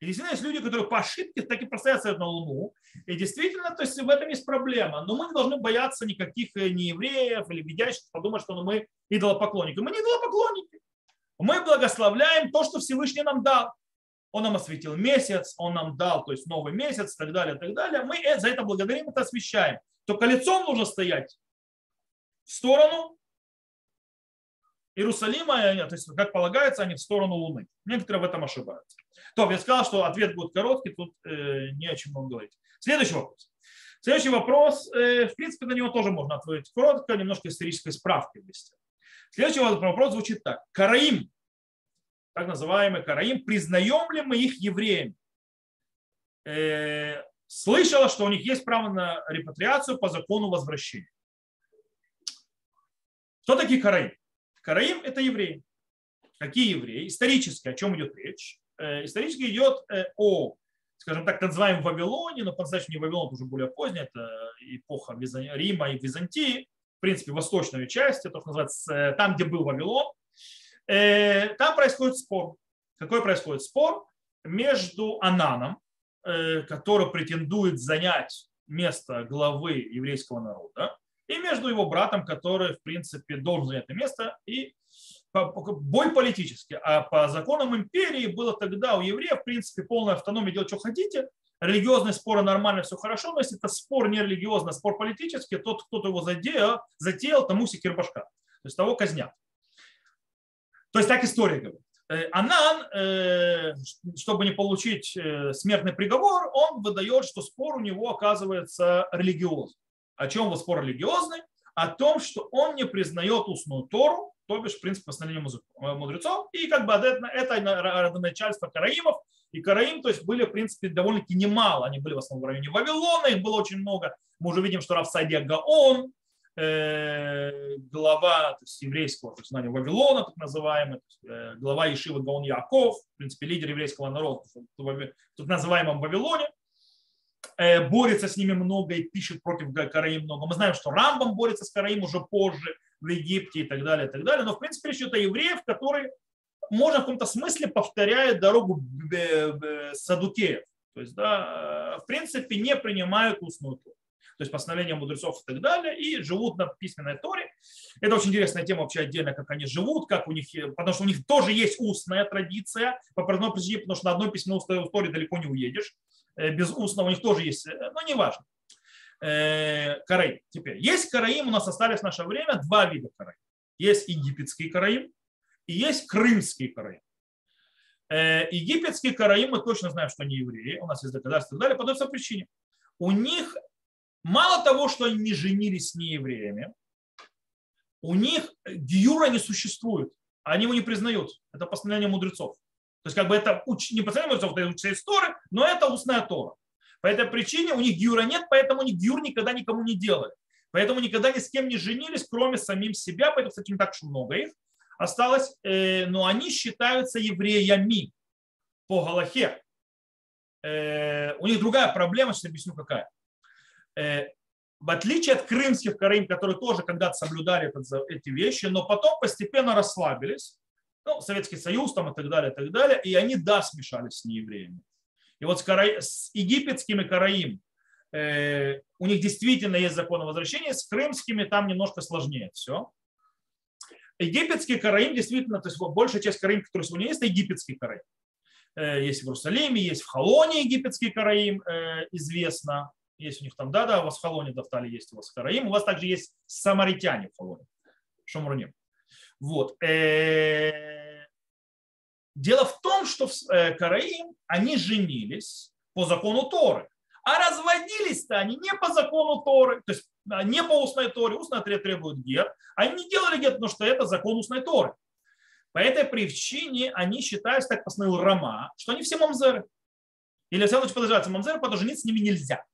И действительно, есть люди, которые по ошибке так и простоят на Луну. И действительно, то есть в этом есть проблема. Но мы не должны бояться никаких э, не евреев или видящих, подумать, что мы идолопоклонники. Мы не идолопоклонники мы благословляем то, что Всевышний нам дал. Он нам осветил месяц, он нам дал, то есть новый месяц, и так далее, и так далее. Мы за это благодарим, это освещаем. Только лицом нужно стоять в сторону Иерусалима, то есть, как полагается, они в сторону Луны. Некоторые в этом ошибаются. То, я сказал, что ответ будет короткий, тут э, не о чем много говорить. Следующий вопрос. Следующий вопрос, э, в принципе, на него тоже можно ответить коротко, немножко исторической справкой вместе. Следующий вопрос звучит так. Караим, так называемый Караим, признаем ли мы их евреями? Э, слышала, что у них есть право на репатриацию по закону возвращения. Кто такие Караим? Караим – это евреи. Какие евреи? Исторически, о чем идет речь? Э, исторически идет э, о, скажем так, так называемом Вавилоне, но по-настоящему не Вавилон, это уже более поздний, это эпоха Рима и Византии, принципе, восточную часть, это называется э, там, где был Вавилон. Там происходит спор. Какой происходит спор? Между Ананом, который претендует занять место главы еврейского народа, и между его братом, который, в принципе, должен занять это место, и бой политический. А по законам империи было тогда у евреев, в принципе, полная автономия делать, что хотите. Религиозные споры нормально, все хорошо, но если это спор не религиозный, а спор политический, тот, кто-то его задел, затеял, тому секир башка. То есть того казнят. То есть так история говорит. Э, Анан, э, чтобы не получить э, смертный приговор, он выдает, что спор у него оказывается религиозный. О чем его спор религиозный? О том, что он не признает устную Тору, то бишь, в принципе, постановление мудрецов, и как бы это, это родоначальство караимов, и караим, то есть были, в принципе, довольно-таки немало, они были в основном в районе Вавилона, их было очень много, мы уже видим, что Равсадия Гаон, э, глава то есть, еврейского то есть, Вавилона, так называемый, есть, э, глава Ишива Гаон Яков, в принципе, лидер еврейского народа в так называемом Вавилоне, Э, борется с ними много и пишет против Караим много. Мы знаем, что Рамбам борется с Караим уже позже в Египте и так далее, и так далее. Но в принципе речь идет о евреев, которые, можно в каком-то смысле повторяют дорогу Садукеев. То есть, да, в принципе, не принимают устную Тору. То есть постановления мудрецов и так далее, и живут на письменной Торе. Это очень интересная тема вообще отдельно, как они живут, как у них, потому что у них тоже есть устная традиция, по одной причине, потому что на одной письменной Торе далеко не уедешь. Э, без устного у них тоже есть, э, но не важно. Э, караим. Теперь, есть караим, у нас остались в наше время два вида караим. Есть египетский караим и есть крымский караим. Египетский караим, мы точно знаем, что они евреи, у нас есть доказательства и так далее, по той причине. У них мало того, что они не женились с неевреями, у них гиюра не существует, они его не признают. Это постановление мудрецов. То есть как бы это не постоянно это учится история, но это устная Тора. По этой причине у них гюра нет, поэтому они гюр никогда никому не делали. Поэтому никогда ни с кем не женились, кроме самим себя. Поэтому, кстати, не так уж много их осталось. Э, но они считаются евреями по Галахе. Э, у них другая проблема, сейчас объясню какая. Э, в отличие от крымских караим, которые тоже когда-то соблюдали эти вещи, но потом постепенно расслабились, ну, Советский Союз там и так далее, и так далее, и они, да, смешались с неевреями. И вот с, кара... с египетскими караим э, у них действительно есть закон о возвращении, с крымскими там немножко сложнее все. Египетский караим действительно, то есть большая часть караим, который сегодня есть, это египетский караим. Э, есть в Иерусалиме, есть в Халоне египетский караим, э, известно. Есть у них там, да-да, у вас в Халоне Дафтали есть у вас караим. У вас также есть самаритяне в Халоне, в Шамруне. Вот. Э, дело в том, что в Караим они женились по закону Торы, а разводились-то они не по закону Торы, то есть не по устной Торе, устная требует гет, они не делали гет, потому что это закон устной Торы. По этой причине они считаются, так постановил Рама, что они все мамзеры. Или все лучше подождать мамзеры, потому что жениться с ними нельзя.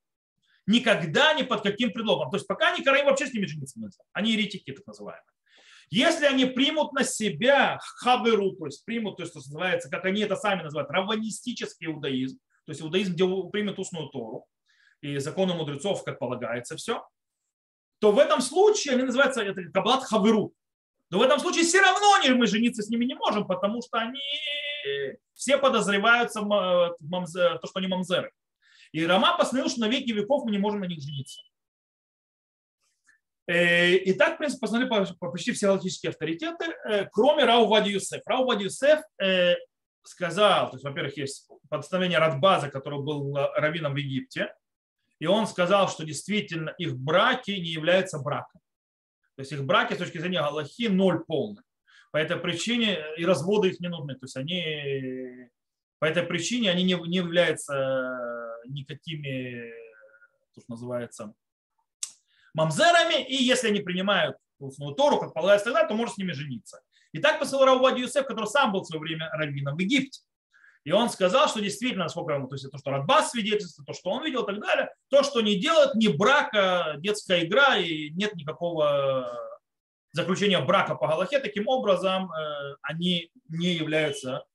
Никогда, ни под каким предлогом. То есть пока они караим вообще с ними жениться нельзя. Они еретики, так называемые. Если они примут на себя хаберу, то есть примут, то есть что называется, как они это сами называют, равванистический иудаизм, то есть иудаизм, где примет устную Тору и законы мудрецов, как полагается, все, то в этом случае они называются это каблат хаверу. Но в этом случае все равно мы жениться с ними не можем, потому что они все подозреваются в то, что они мамзеры. И Рома постановил, что на веки веков мы не можем на них жениться. Э, и так, в принципе, посмотрели почти все галактические авторитеты, э, кроме Рау Вади Юсеф. Рау Вади Юсеф э, сказал, то есть, во-первых, есть подставление Радбаза, который был раввином в Египте, и он сказал, что действительно их браки не являются браком. То есть их браки с точки зрения Галахи ноль полный. По этой причине и разводы их не нужны. То есть они по этой причине они не, не являются никакими, то, что называется, мамзерами, и если они принимают устную Тору, как полагается тогда, то может с ними жениться. И так посылал Равуади Юсеф, который сам был в свое время раввином в Египте. И он сказал, что действительно, насколько ему, то есть то, что Радбас свидетельствует, то, что он видел и так далее, то, что не делает, не брака, детская игра, и нет никакого заключения брака по Галахе, таким образом э, они не являются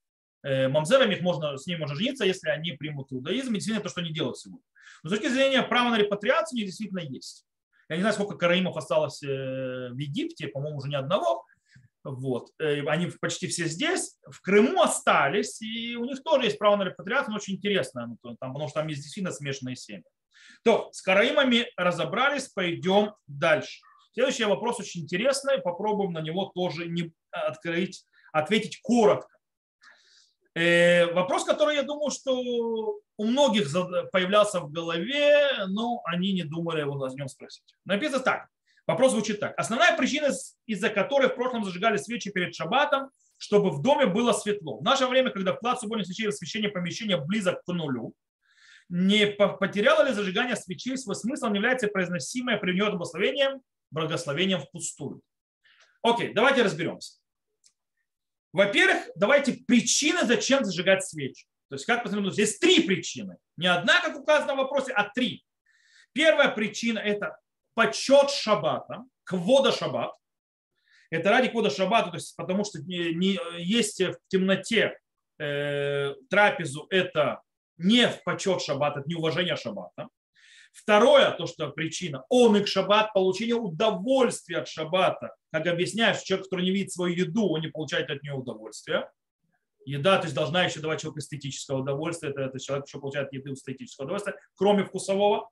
э, мамзерами, их можно, с ними можно жениться, если они примут иудаизм, и действительно то, что они делают сегодня. Но с точки зрения права на репатриацию, у действительно есть. Я не знаю, сколько караимов осталось э, в Египте, по-моему, уже ни одного, вот. Э, они почти все здесь. В Крыму остались, и у них тоже есть право на репатриацию, но очень интересно, ну, потому что там есть действительно смешанные семьи. То, с караимами разобрались, пойдем дальше. Следующий вопрос очень интересный, попробуем на него тоже не открыть, ответить коротко. Э, вопрос, который я думаю, что у многих появлялся в голове, но они не думали его о нем спросить. Написано так. Вопрос звучит так. Основная причина, из-за которой в прошлом зажигали свечи перед шаббатом, чтобы в доме было светло. В наше время, когда вклад субботних свечей освещение помещения близок к нулю, не потеряло ли зажигание свечей свой смысл, не является произносимое при нем благословением, благословением впустую. Окей, давайте разберемся. Во-первых, давайте причины, зачем зажигать свечи. То есть, как посмотрим, здесь три причины. Не одна, как указано в вопросе, а три. Первая причина – это почет шаббата, квода шаббат. Это ради квода шаббата, то есть потому что не, не, есть в темноте э, трапезу, это не в почет шаббата, это не уважение шаббата. Второе, то, что причина, он их шаббат, получение удовольствия от шаббата. Как объясняешь, человек, который не видит свою еду, он не получает от нее удовольствия. Еда, то есть должна еще давать человеку эстетическое удовольствие. Это, это человек еще получает еды эстетического удовольствия, кроме вкусового.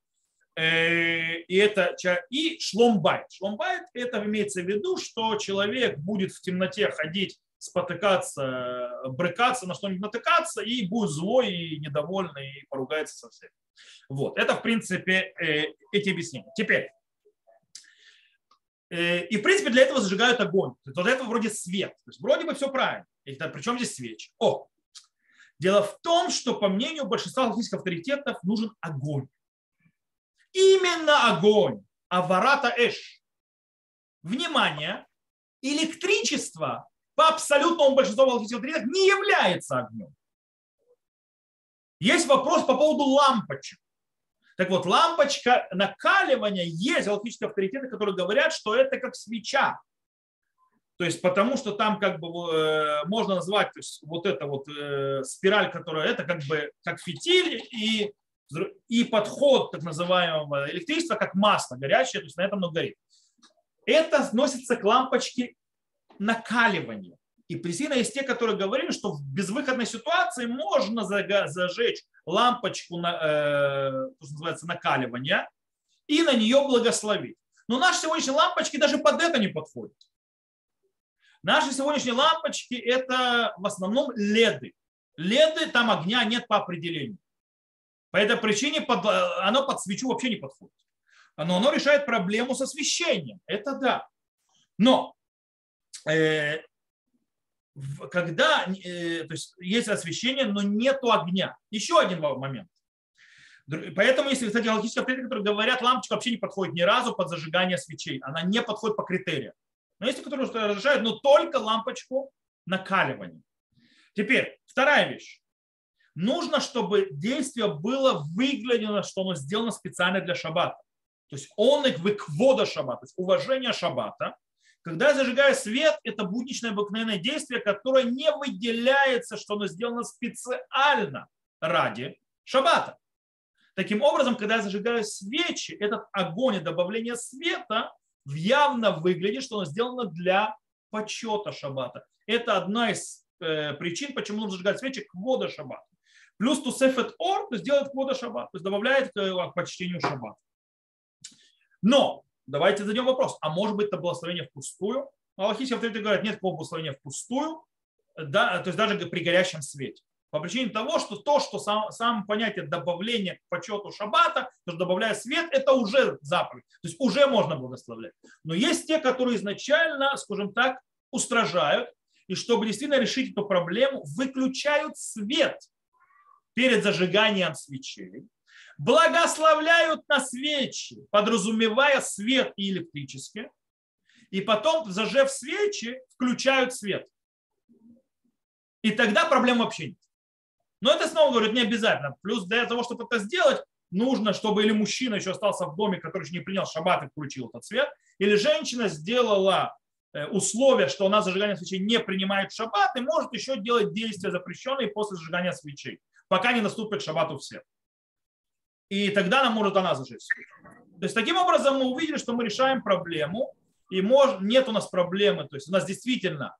Э, и это и шломбайт. Шломбайт это имеется в виду, что человек будет в темноте ходить, спотыкаться, брыкаться, на что-нибудь натыкаться и будет злой и недовольный и поругается со всеми. Вот. Это, в принципе, э, эти объяснения. Теперь. Э, и, в принципе, для этого зажигают огонь. Вот это вроде свет. То есть вроде бы все правильно. Причем здесь свечи? О, Дело в том, что по мнению большинства логических авторитетов нужен огонь именно огонь, аварата эш. Внимание, электричество по абсолютному большинству галактических не является огнем. Есть вопрос по поводу лампочек. Так вот, лампочка накаливания есть галактические авторитеты, которые говорят, что это как свеча. То есть потому что там как бы э, можно назвать то есть, вот это вот э, спираль, которая это как бы как фитиль и и подход так называемого электричества как масло горячее, то есть на этом оно горит. Это относится к лампочке накаливания. И причина есть те, которые говорили, что в безвыходной ситуации можно зажечь лампочку, на, э, что называется, накаливания, и на нее благословить. Но наши сегодняшние лампочки даже под это не подходят. Наши сегодняшние лампочки это в основном леды. Леды, там огня нет по определению. По этой причине под, оно под свечу вообще не подходит. Но оно решает проблему с освещением. Это да. Но э, когда э, то есть, есть освещение, но нету огня. Еще один момент. Поэтому, если, кстати, галактические авторитеты, которые говорят, лампочка вообще не подходит ни разу под зажигание свечей. Она не подходит по критериям. Но есть, которые разрешают, но только лампочку накаливания. Теперь, вторая вещь нужно, чтобы действие было выглядело, что оно сделано специально для шаббата. То есть он их выквода шаббата, то есть уважение шаббата. Когда я зажигаю свет, это будничное обыкновенное действие, которое не выделяется, что оно сделано специально ради шаббата. Таким образом, когда я зажигаю свечи, этот огонь и добавление света явно выглядит, что оно сделано для почета шаббата. Это одна из э, причин, почему нужно зажигать свечи к воду шаббата. Плюс тусефет ор, то есть делает квода шаббат, то есть добавляет к почтению шаббат. Но давайте зададим вопрос, а может быть это благословение впустую? Аллахийские авторитеты говорят, нет такого благословения впустую, да, то есть даже при горящем свете. По причине того, что то, что сам, сам понятие добавления к почету шаббата, то, что добавляя свет, это уже заповедь. То есть уже можно благословлять. Но есть те, которые изначально, скажем так, устражают, и чтобы действительно решить эту проблему, выключают свет перед зажиганием свечей, благословляют на свечи, подразумевая свет и электрический, и потом, зажев свечи, включают свет. И тогда проблем вообще нет. Но это снова говорю, не обязательно. Плюс для того, чтобы это сделать, нужно, чтобы или мужчина еще остался в доме, который еще не принял шаббат и включил этот свет, или женщина сделала э, условие, что она зажигание свечей не принимает шаббат и может еще делать действия запрещенные после зажигания свечей, пока не наступит шаббату всех. И тогда она может она зажечь. То есть таким образом мы увидели, что мы решаем проблему, и мож, нет у нас проблемы, то есть у нас действительно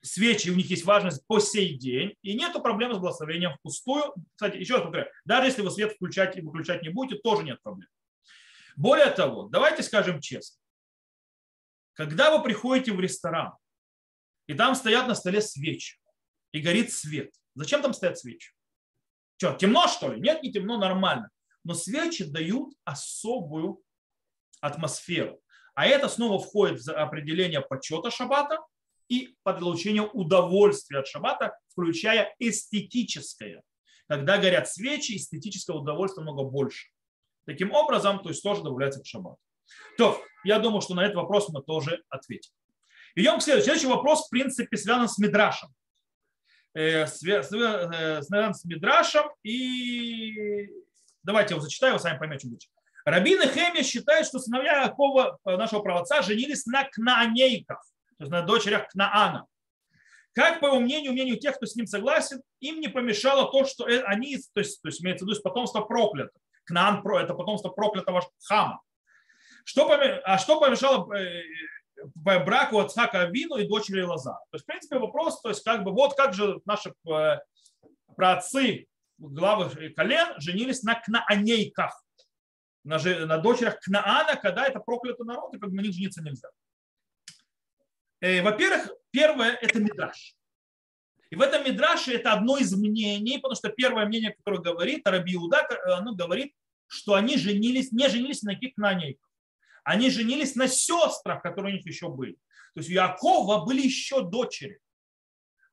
свечи, у них есть важность по сей день, и нет проблемы с благословением впустую. Кстати, еще раз повторяю, даже если вы свет включать и выключать не будете, тоже нет проблем. Более того, давайте скажем честно. Когда вы приходите в ресторан, и там стоят на столе свечи, и горит свет, зачем там стоят свечи? Что, темно что ли? Нет, не темно, нормально. Но свечи дают особую атмосферу. А это снова входит в определение почета шаббата и получение удовольствия от шаббата, включая эстетическое. Когда горят свечи, эстетическое удовольствие много больше. Таким образом, то есть тоже добавляется к шаббату. То, я думаю, что на этот вопрос мы тоже ответим. Идем к следующему. Следующий вопрос, в принципе, связан с Мидрашем. Э, связан с Мидрашем. И давайте я его зачитаю, вы сами поймете, что Рабин и Хемия считают, что сыновья Якова, э, нашего правоца, женились на кнаанейках то есть на дочерях Кнаана. Как, по его мнению, мнению тех, кто с ним согласен, им не помешало то, что э, они, то есть, то есть имеется в виду потомство проклято. Кнаан – это потомство проклятого Хама. Что, а что помешало э, браку Ацхака Авину и дочери Лоза? То есть, в принципе, вопрос, то есть, как бы, вот как же наши э, праотцы, главы колен, женились на кнаанейках, на, на дочерях Кнаана, когда это проклятый народ, и как бы на них жениться нельзя. Э, во-первых, первое – это мидраш. И в этом мидраше это одно из мнений, потому что первое мнение, которое говорит, Раби Иуда, оно говорит, что они женились, не женились на каких кнанейках. Они женились на сестрах, которые у них еще были. То есть у Якова были еще дочери,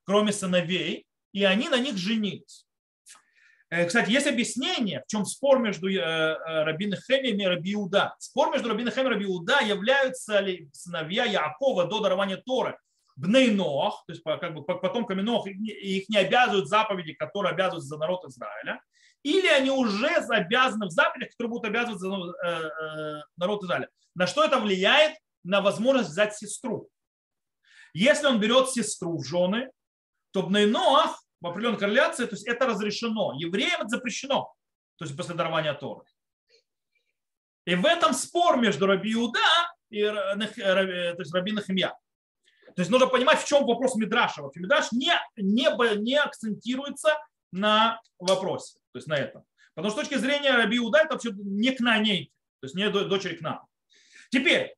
кроме сыновей, и они на них женились. Э, кстати, есть объяснение, в чем спор между э, э, Рабин Хемием и Раби Иуда. Спор между Рабин Хемием и Раби Иуда, являются ли сыновья Якова до дарования Торы Бней Ноах, то есть как бы потомками Ноах, их не обязывают заповеди, которые обязывают за народ Израиля, или они уже обязаны в заповедях, которые будут обязывать за народ Израиля. На что это влияет? На возможность взять сестру. Если он берет сестру в жены, то Бней Ноах в определенной корреляции, то есть это разрешено. Евреям это запрещено, то есть после дарования Торы. И в этом спор между Раби Иуда и то есть Раби Нахимья. То есть нужно понимать, в чем вопрос Мидраша. Вообще Мидраш не, не, не акцентируется на вопросе, то есть на этом. Потому что с точки зрения Раби Иуда это вообще не кнанейки, то есть не дочери кна. Теперь,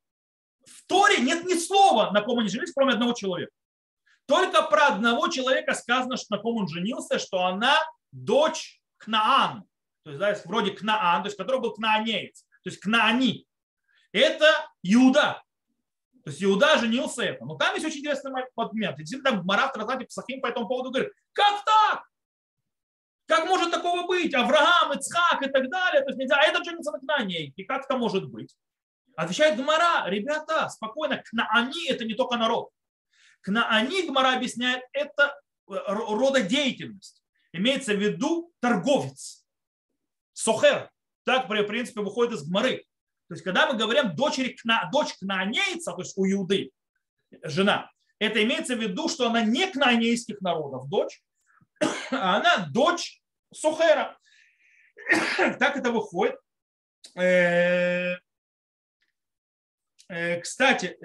в Торе нет ни слова, на ком они женились, кроме одного человека. Только про одного человека сказано, что на ком он женился, что она дочь Кнаан. То есть, да, вроде Кнаан, то есть, который был кнаанеец. То есть, Кнаани. Это Иуда. То есть, Иуда женился это. Но там есть очень интересный момент. Действительно, там Мараф Тратати Псахим по этому поводу говорит, как так? Как может такого быть? Авраам, Ицхак и так далее. То есть нельзя, а этот женится на Кнаане. И как это может быть? Отвечает Гмара, ребята, спокойно, Кнаани это не только народ. Кнаани, Гмара объясняет, это э, рода деятельность. Имеется в виду торговец. Сохер. Так, в принципе, выходит из Гмары. То есть, когда мы говорим дочери, дочь кнаанейца, то есть у Иуды, жена, это имеется в виду, что она не кнаанейских народов дочь, а она дочь Сухера. Так это выходит. Э, э, кстати,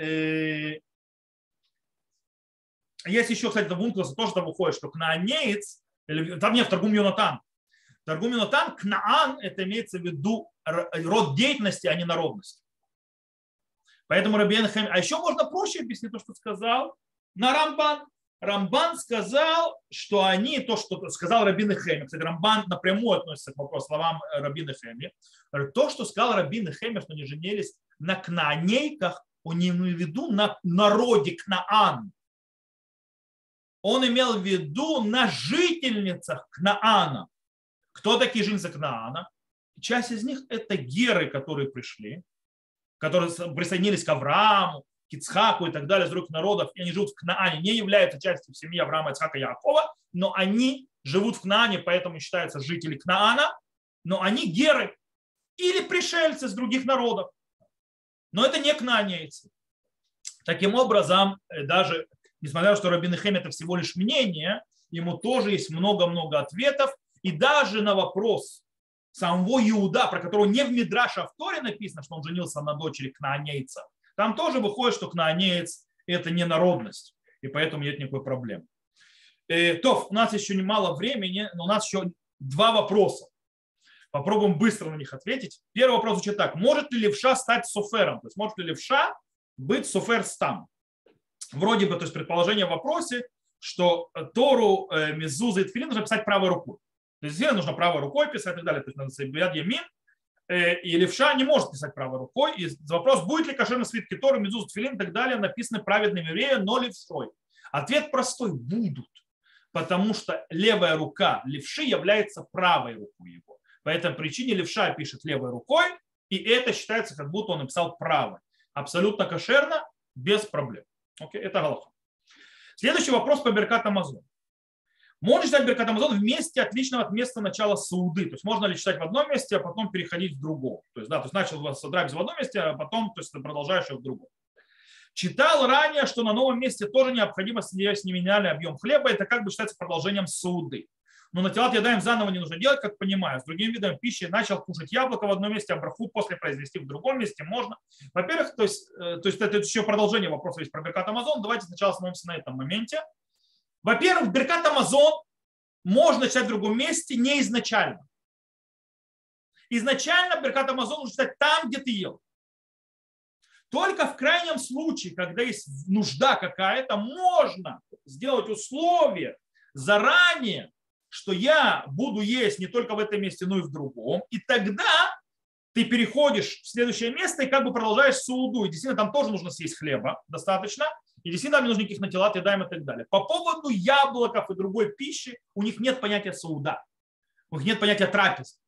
есть еще, кстати, в Ункласа тоже там выходит, что кнаанеец, там нет, в Таргум Йонатан. Таргум Йонатан, кнаан, это имеется в виду род деятельности, а не народность. Поэтому Рабиен Хами... А еще можно проще объяснить то, что сказал на Рамбан. Рамбан сказал, что они, то, что сказал Рабин Хеми, кстати, Рамбан напрямую относится к вопросу, словам Рабина Хеми, то, что сказал Рабин Хеми, что они женились на кнаанейках, он не имел в виду на народе Кнаан, он имел в виду на жительницах Кнаана. Кто такие жительницы Кнаана? Часть из них это геры, которые пришли, которые присоединились к Аврааму, к Ицхаку и так далее, из других народов, и они живут в Кнаане, не являются частью семьи Авраама, Ицхака и Якова, но они живут в Кнаане, поэтому считаются жители Кнаана, но они геры или пришельцы с других народов. Но это не кнаанейцы. Таким образом, э, даже несмотря на то, что Рабин Хем это всего лишь мнение, ему тоже есть много-много ответов. И даже на вопрос самого Иуда, про которого не в Мидраше, а в Торе написано, что он женился на дочери кнаанейца, там тоже выходит, что кнаанеец – это не народность, и поэтому нет никакой проблемы. Э, то, у нас еще немало времени, но у нас еще два вопроса. Попробуем быстро на них ответить. Первый вопрос звучит так. Может ли левша стать суфером? То есть может ли левша быть суфер стам? Вроде бы, то есть предположение в вопросе, что Тору, э, Мизуза и Тфилин нужно писать правой рукой. То есть нужно правой рукой писать и так далее. То есть надо яд ямин. Э, и левша не может писать правой рукой. И вопрос, будет ли кошерно свитки Торы, Мизуза, Тфилин и так далее написаны праведным евреем, но левшой. Ответ простой – будут. Потому что левая рука левши является правой рукой его. По этой причине левша пишет левой рукой, и это считается, как будто он написал правой. Абсолютно кошерно, без проблем. Окей, это Галаха. Следующий вопрос по Беркат Амазон. Можно читать Беркат Амазон вместе отличного от места начала Сауды. То есть можно ли читать в одном месте, а потом переходить в другое. То есть, да, то есть начал драйв в одном месте, а потом то есть, продолжаешь в другом. Читал ранее, что на новом месте тоже необходимо снять минимальный объем хлеба. Это как бы считается продолжением Сауды но на телат ядаем заново не нужно делать, как понимаю. С другим видом пищи начал кушать яблоко в одном месте, а браху после произвести в другом месте можно. Во-первых, то есть, э, то есть это еще продолжение вопроса есть про Беркат Амазон. Давайте сначала остановимся на этом моменте. Во-первых, Беркат Амазон можно читать в другом месте не изначально. Изначально Беркат Амазон нужно читать там, где ты ел. Только в крайнем случае, когда есть нужда какая-то, можно сделать условия заранее, что я буду есть не только в этом месте, но и в другом. И тогда ты переходишь в следующее место и как бы продолжаешь сауду. И действительно там тоже нужно съесть хлеба достаточно. И действительно там не нужно никаких натилат, едаем и так далее. По поводу яблоков и другой пищи у них нет понятия сауда. У них нет понятия трапез.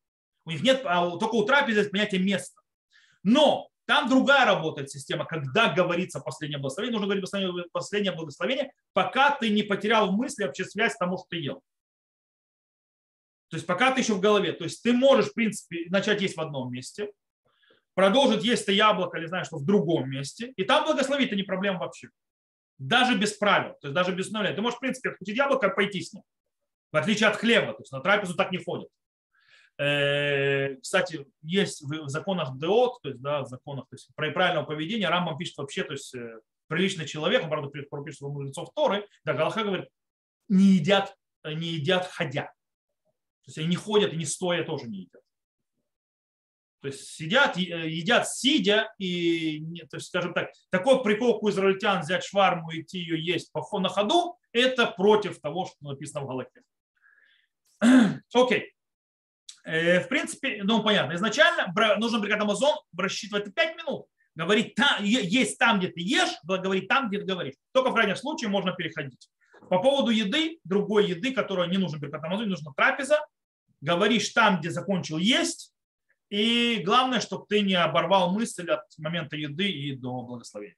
У них нет, а только у трапезы есть понятие места. Но там другая работает система, когда говорится последнее благословение. Нужно говорить последнее благословение, пока ты не потерял в мысли вообще связь с тому, что ты ел. То есть пока ты еще в голове. То есть ты можешь, в принципе, начать есть в одном месте, продолжить есть это яблоко или знаешь, что в другом месте, и там благословить это не проблема вообще. Даже без правил, то есть даже без установления. Ты можешь, в принципе, откусить яблоко и пойти с ним. В отличие от хлеба, то есть на трапезу так не ходят. Э, кстати, есть в законах Деот, то есть да, в законах то есть, про правильного поведения, Рамбам пишет вообще, то есть э, приличный человек, он, правда, пропишет у мудрецов Торы, да, Галаха говорит, не едят, не едят ходя. То есть они не ходят и не стоя тоже не едят. То есть сидят, э, едят сидя, и, то есть, скажем так, такой прикол у израильтян взять шварму и идти ее есть на ходу, это против того, что написано в Галаке. Окей. Э, в принципе, ну понятно, изначально нужно бригад Амазон рассчитывать 5 минут. Говорить там, есть там, где ты ешь, говорить там, где ты говоришь. Только в крайнем случае можно переходить. По поводу еды, другой еды, которая не нужна бригад Амазон, нужна трапеза, говоришь там, где закончил есть, и главное, чтобы ты не оборвал мысль от момента еды и до благословения.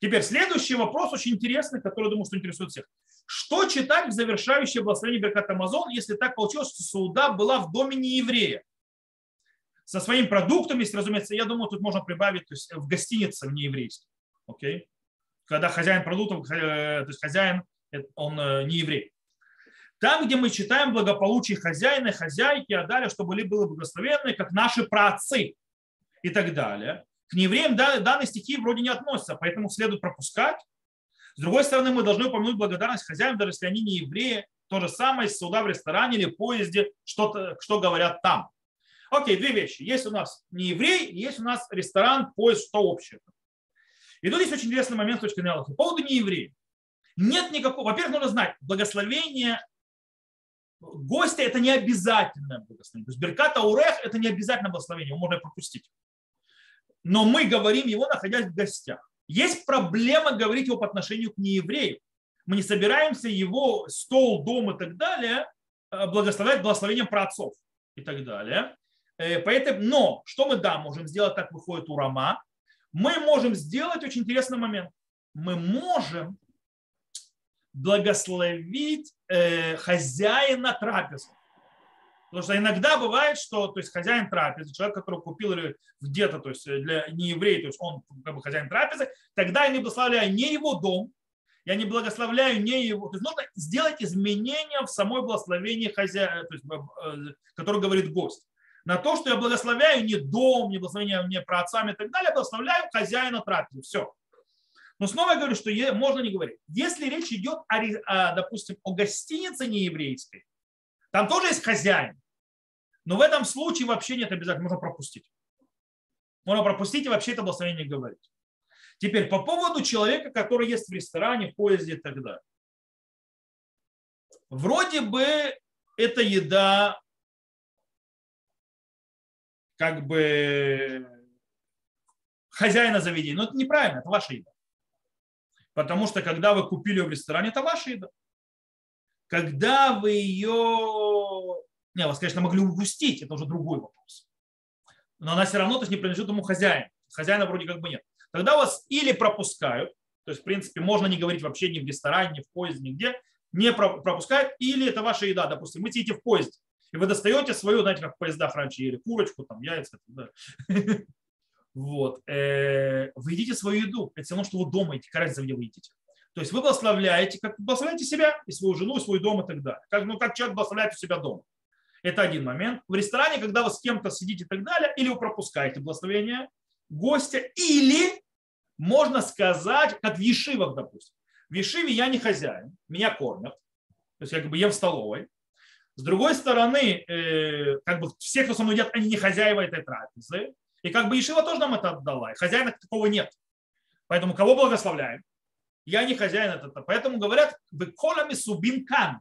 Теперь следующий вопрос очень интересный, который, думаю, что интересует всех. Что читать в завершающее благословение Беркат Амазон, если так получилось, что Сауда была в доме не еврея? Со своими продуктами, если, разумеется, я думаю, тут можно прибавить то есть, в гостинице в нееврейской. Окей? Когда хозяин продуктов, э, то есть хозяин, он э, не еврей. Там, где мы читаем благополучие хозяина, хозяйки, а далее, чтобы были было благословенны, как наши праотцы и так далее. К неевреям данные стихи вроде не относятся, поэтому следует пропускать. С другой стороны, мы должны упомянуть благодарность хозяинам, даже если они не евреи. То же самое с суда в ресторане или поезде, что, что говорят там. Окей, две вещи. Есть у нас не еврей, есть у нас ресторан, поезд, что общее. И тут есть очень интересный момент с точки зрения По поводу неевреев. Нет никакого, во-первых, нужно знать, благословение гостя это не обязательное благословение. То есть Берката Урех это не обязательное благословение, его можно пропустить. Но мы говорим его, находясь в гостях. Есть проблема говорить его по отношению к нееврею. мы не собираемся его стол, дом и так далее э, благословлять благословением праотцов и так далее. Э, поэтому, но что мы, да, можем сделать, так выходит у Рама, мы можем сделать очень интересный момент. Мы можем благословить э, хозяина трапезы. Потому что иногда бывает, что то есть, хозяин трапезы, человек, который купил где-то, то есть для не еврея, то есть он как бы хозяин трапезы, тогда я не благословляю не его дом, я не благословляю не его. То есть нужно сделать изменения в самой благословении хозяина, то есть, э, который говорит гость. На то, что я благословляю не дом, не благословение не про отцами и так далее, я благословляю хозяина трапезы. Все. Но снова я говорю, что можно не говорить. Если речь идет, о, допустим, о гостинице нееврейской, там тоже есть хозяин. Но в этом случае вообще нет обязательно, можно пропустить. Можно пропустить и вообще это благословение говорить. Теперь по поводу человека, который есть в ресторане, в поезде и так далее. Вроде бы эта еда как бы хозяина заведения. Но это неправильно, это ваша еда. Потому что когда вы купили ее в ресторане, это ваша еда. Когда вы ее... Не, вас, конечно, могли упустить, это уже другой вопрос. Но она все равно то есть, не принадлежит ему хозяину. Хозяина вроде как бы нет. Тогда вас или пропускают, то есть, в принципе, можно не говорить вообще ни в ресторане, ни в поезде, нигде, не пропускают, или это ваша еда, допустим, вы сидите в поезде, и вы достаете свою, знаете, как в поездах раньше ели, курочку, там, яйца, да. Вот. Э, вы едите свою еду. Это все равно, что вы дома едите, разница, где вы едите. То есть вы благословляете, как благословляете себя и свою жену, и свой дом и так далее. Как, ну, как человек благословляет у себя дома. Это один момент. В ресторане, когда вы с кем-то сидите и так далее, или вы пропускаете благословение гостя, или можно сказать, как в Ешивах, допустим. В Ешиве я не хозяин, меня кормят, то есть я как бы ем в столовой. С другой стороны, э, как бы все, кто со мной едят, они не хозяева этой трапезы. И как бы Ешива тоже нам это отдала. И хозяина такого нет. Поэтому кого благословляем? Я не хозяин этого. Поэтому говорят, вы колами субинкан.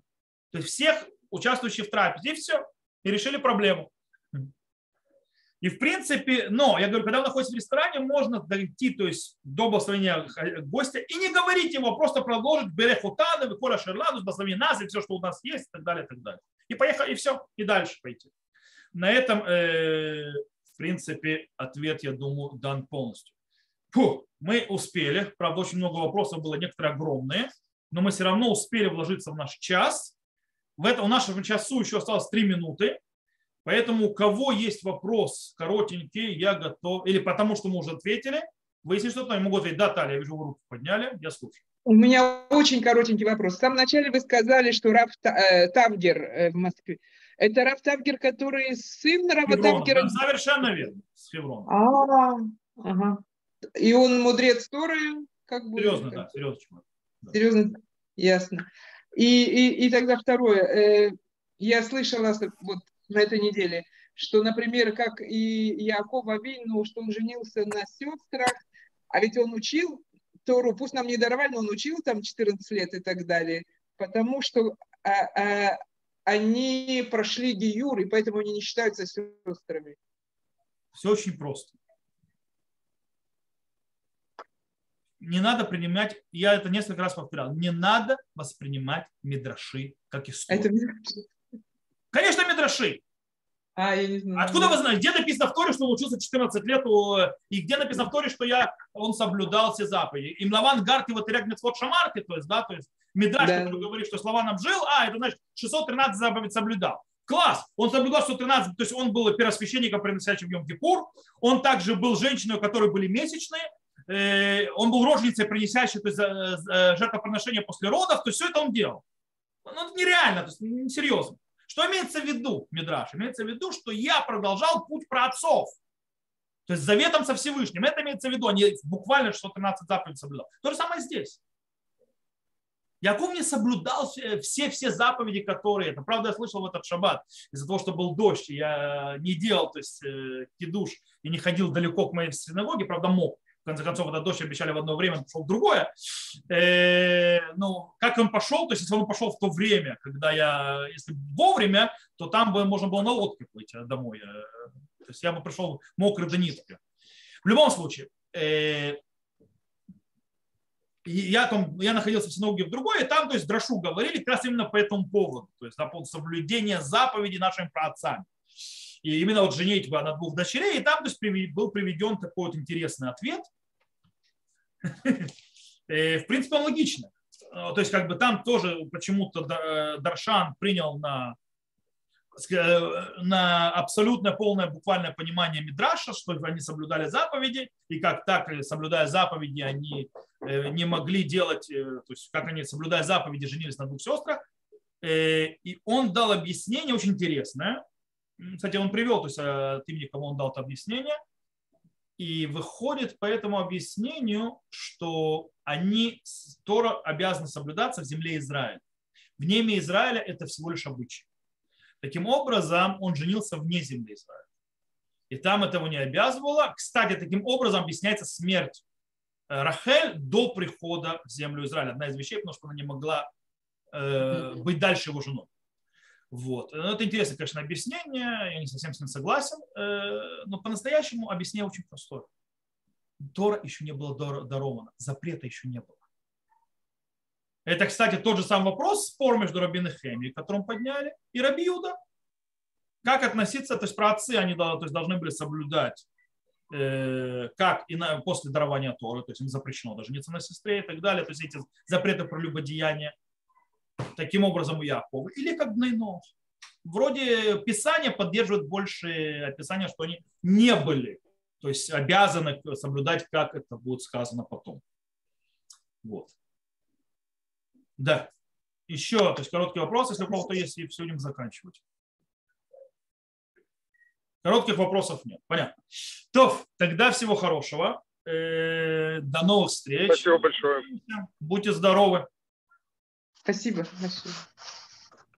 То есть всех участвующих в трапезе. И все. И решили проблему. И в принципе, но, я говорю, когда вы находитесь в ресторане, можно дойти то есть, до благословения гостя и не говорить ему, а просто продолжить берехутаны, выкора шерладу, благословение нас, и все, что у нас есть, и так далее, и так далее. И поехать, и все, и дальше пойти. На этом, э, принципе, ответ, я думаю, дан полностью. Фу, мы успели, правда, очень много вопросов было, некоторые огромные, но мы все равно успели вложиться в наш час. В этом у нашего часу еще осталось три минуты. Поэтому у кого есть вопрос коротенький, я готов, или потому что мы уже ответили, вы если что-то, я могу ответить, да, Таля, я вижу, вы руку подняли, я слушаю. У меня очень коротенький вопрос. В самом начале вы сказали, что Раф э, Тавгер э, в Москве. Это Раф Тавгер, который сын Рафа Тавгера? Да, совершенно верно, с Хеврона. А, ага. И он мудрец Торы? Как бы, серьезно, да, серьезно. Серьезно, ясно. И, и, и тогда второе. Э, я слышала вот на этой неделе, что, например, как и Яков Авину, что он женился на сестрах, а ведь он учил Тору, пусть нам не даровали, но он учил там 14 лет и так далее, потому что а, а, они прошли гиюр, и поэтому они не считаются сестрами. Все очень просто. Не надо принимать, я это несколько раз повторял, не надо воспринимать мидраши как историю. Это Конечно, Мидраши. А, я не знаю. Откуда вы знаете, где написано в Торе, что он учился 14 лет, и где написано в Торе, что я, он соблюдал все заповеди? Им Лаван Гарти вот Терек Мецвод Шамарки, то есть, да, то есть Мидраш, да. который говорит, что Славаном жил, а, это значит 613 заповедей соблюдал. Класс! Он соблюдал 613, то есть он был первосвященником, приносящим Йом Кипур. Он также был женщиной, у которой были месячные. Э, он был роженицей, принесящей то есть, жертвоприношение после родов. То есть все это он делал. Ну, это нереально, то есть несерьезно. Что имеется в виду, Мидраш? Имеется в виду, что я продолжал путь про отцов. То есть заветом со Всевышним. Это имеется в виду, они буквально 613 заповедей соблюдал. То же самое здесь. Яков не соблюдал все-все заповеди, которые... Это, правда, я слышал в этот шаббат. Из-за того, что был дождь, я не делал то есть, э, кидуш и не ходил далеко к моей синагоге, правда, мог конце концов, этот дождь обещали в одно время, он пошел в другое. Э, ну, как он пошел, то есть если он пошел в то время, когда я, если вовремя, то там бы можно было на лодке плыть э, домой. Э, то есть я бы пришел мокрый до нитки. В любом случае, я, там, я находился в синагоге в другой, и там, то есть, Драшу говорили как раз именно по этому поводу, то есть, на поводу соблюдения заповедей нашими праотцами. И именно вот женитьба на двух дочерей, и там то есть, был приведен такой вот интересный ответ. Э, в принципе, он логичный. То есть, как бы там тоже почему-то э, Даршан принял на на абсолютно полное буквальное понимание Мидраша, что они соблюдали заповеди, и как так, э, соблюдая заповеди, они э, не могли делать, э, то есть как они, соблюдая заповеди, женились на двух сестрах. И он дал объяснение очень интересное. Кстати, он привел, то есть от имени кого он дал это объяснение. И выходит по этому объяснению, что они, Тора обязаны соблюдаться в земле Израиля. В неме Израиля это всего лишь обычай. Таким образом, он женился вне земли Израиля. И там этого не обязывало. Кстати, таким образом объясняется смерть э, Рахель до прихода в землю Израиля. Одна из вещей, потому что она не могла э, быть дальше его женой. Вот. Но это интересное, конечно, объяснение, я не совсем с ним согласен, э, но по-настоящему объяснение очень простое. Тора еще не было даровано, запрета еще не было. Это, кстати, тот же самый вопрос, спор между Рабин и Хеми, которым подняли, и Раби Юда. Как относиться, то есть про отцы они то есть, должны были соблюдать, э, как и на, после дарования Торы, то есть им запрещено даже жениться на сестре и так далее, то есть эти запреты про любодеяние, таким образом у Якова, или как Бнейнов. Вроде Писание поддерживает больше описания, что они не были, то есть обязаны соблюдать, как это будет сказано потом. Вот. Да. Еще, то есть короткий вопрос, если у кого-то есть, и все будем заканчивать. Коротких вопросов нет. Понятно. То, тогда всего хорошего. Э, до новых встреч. Спасибо большое. Будьте здоровы. Спасибо. Спасибо.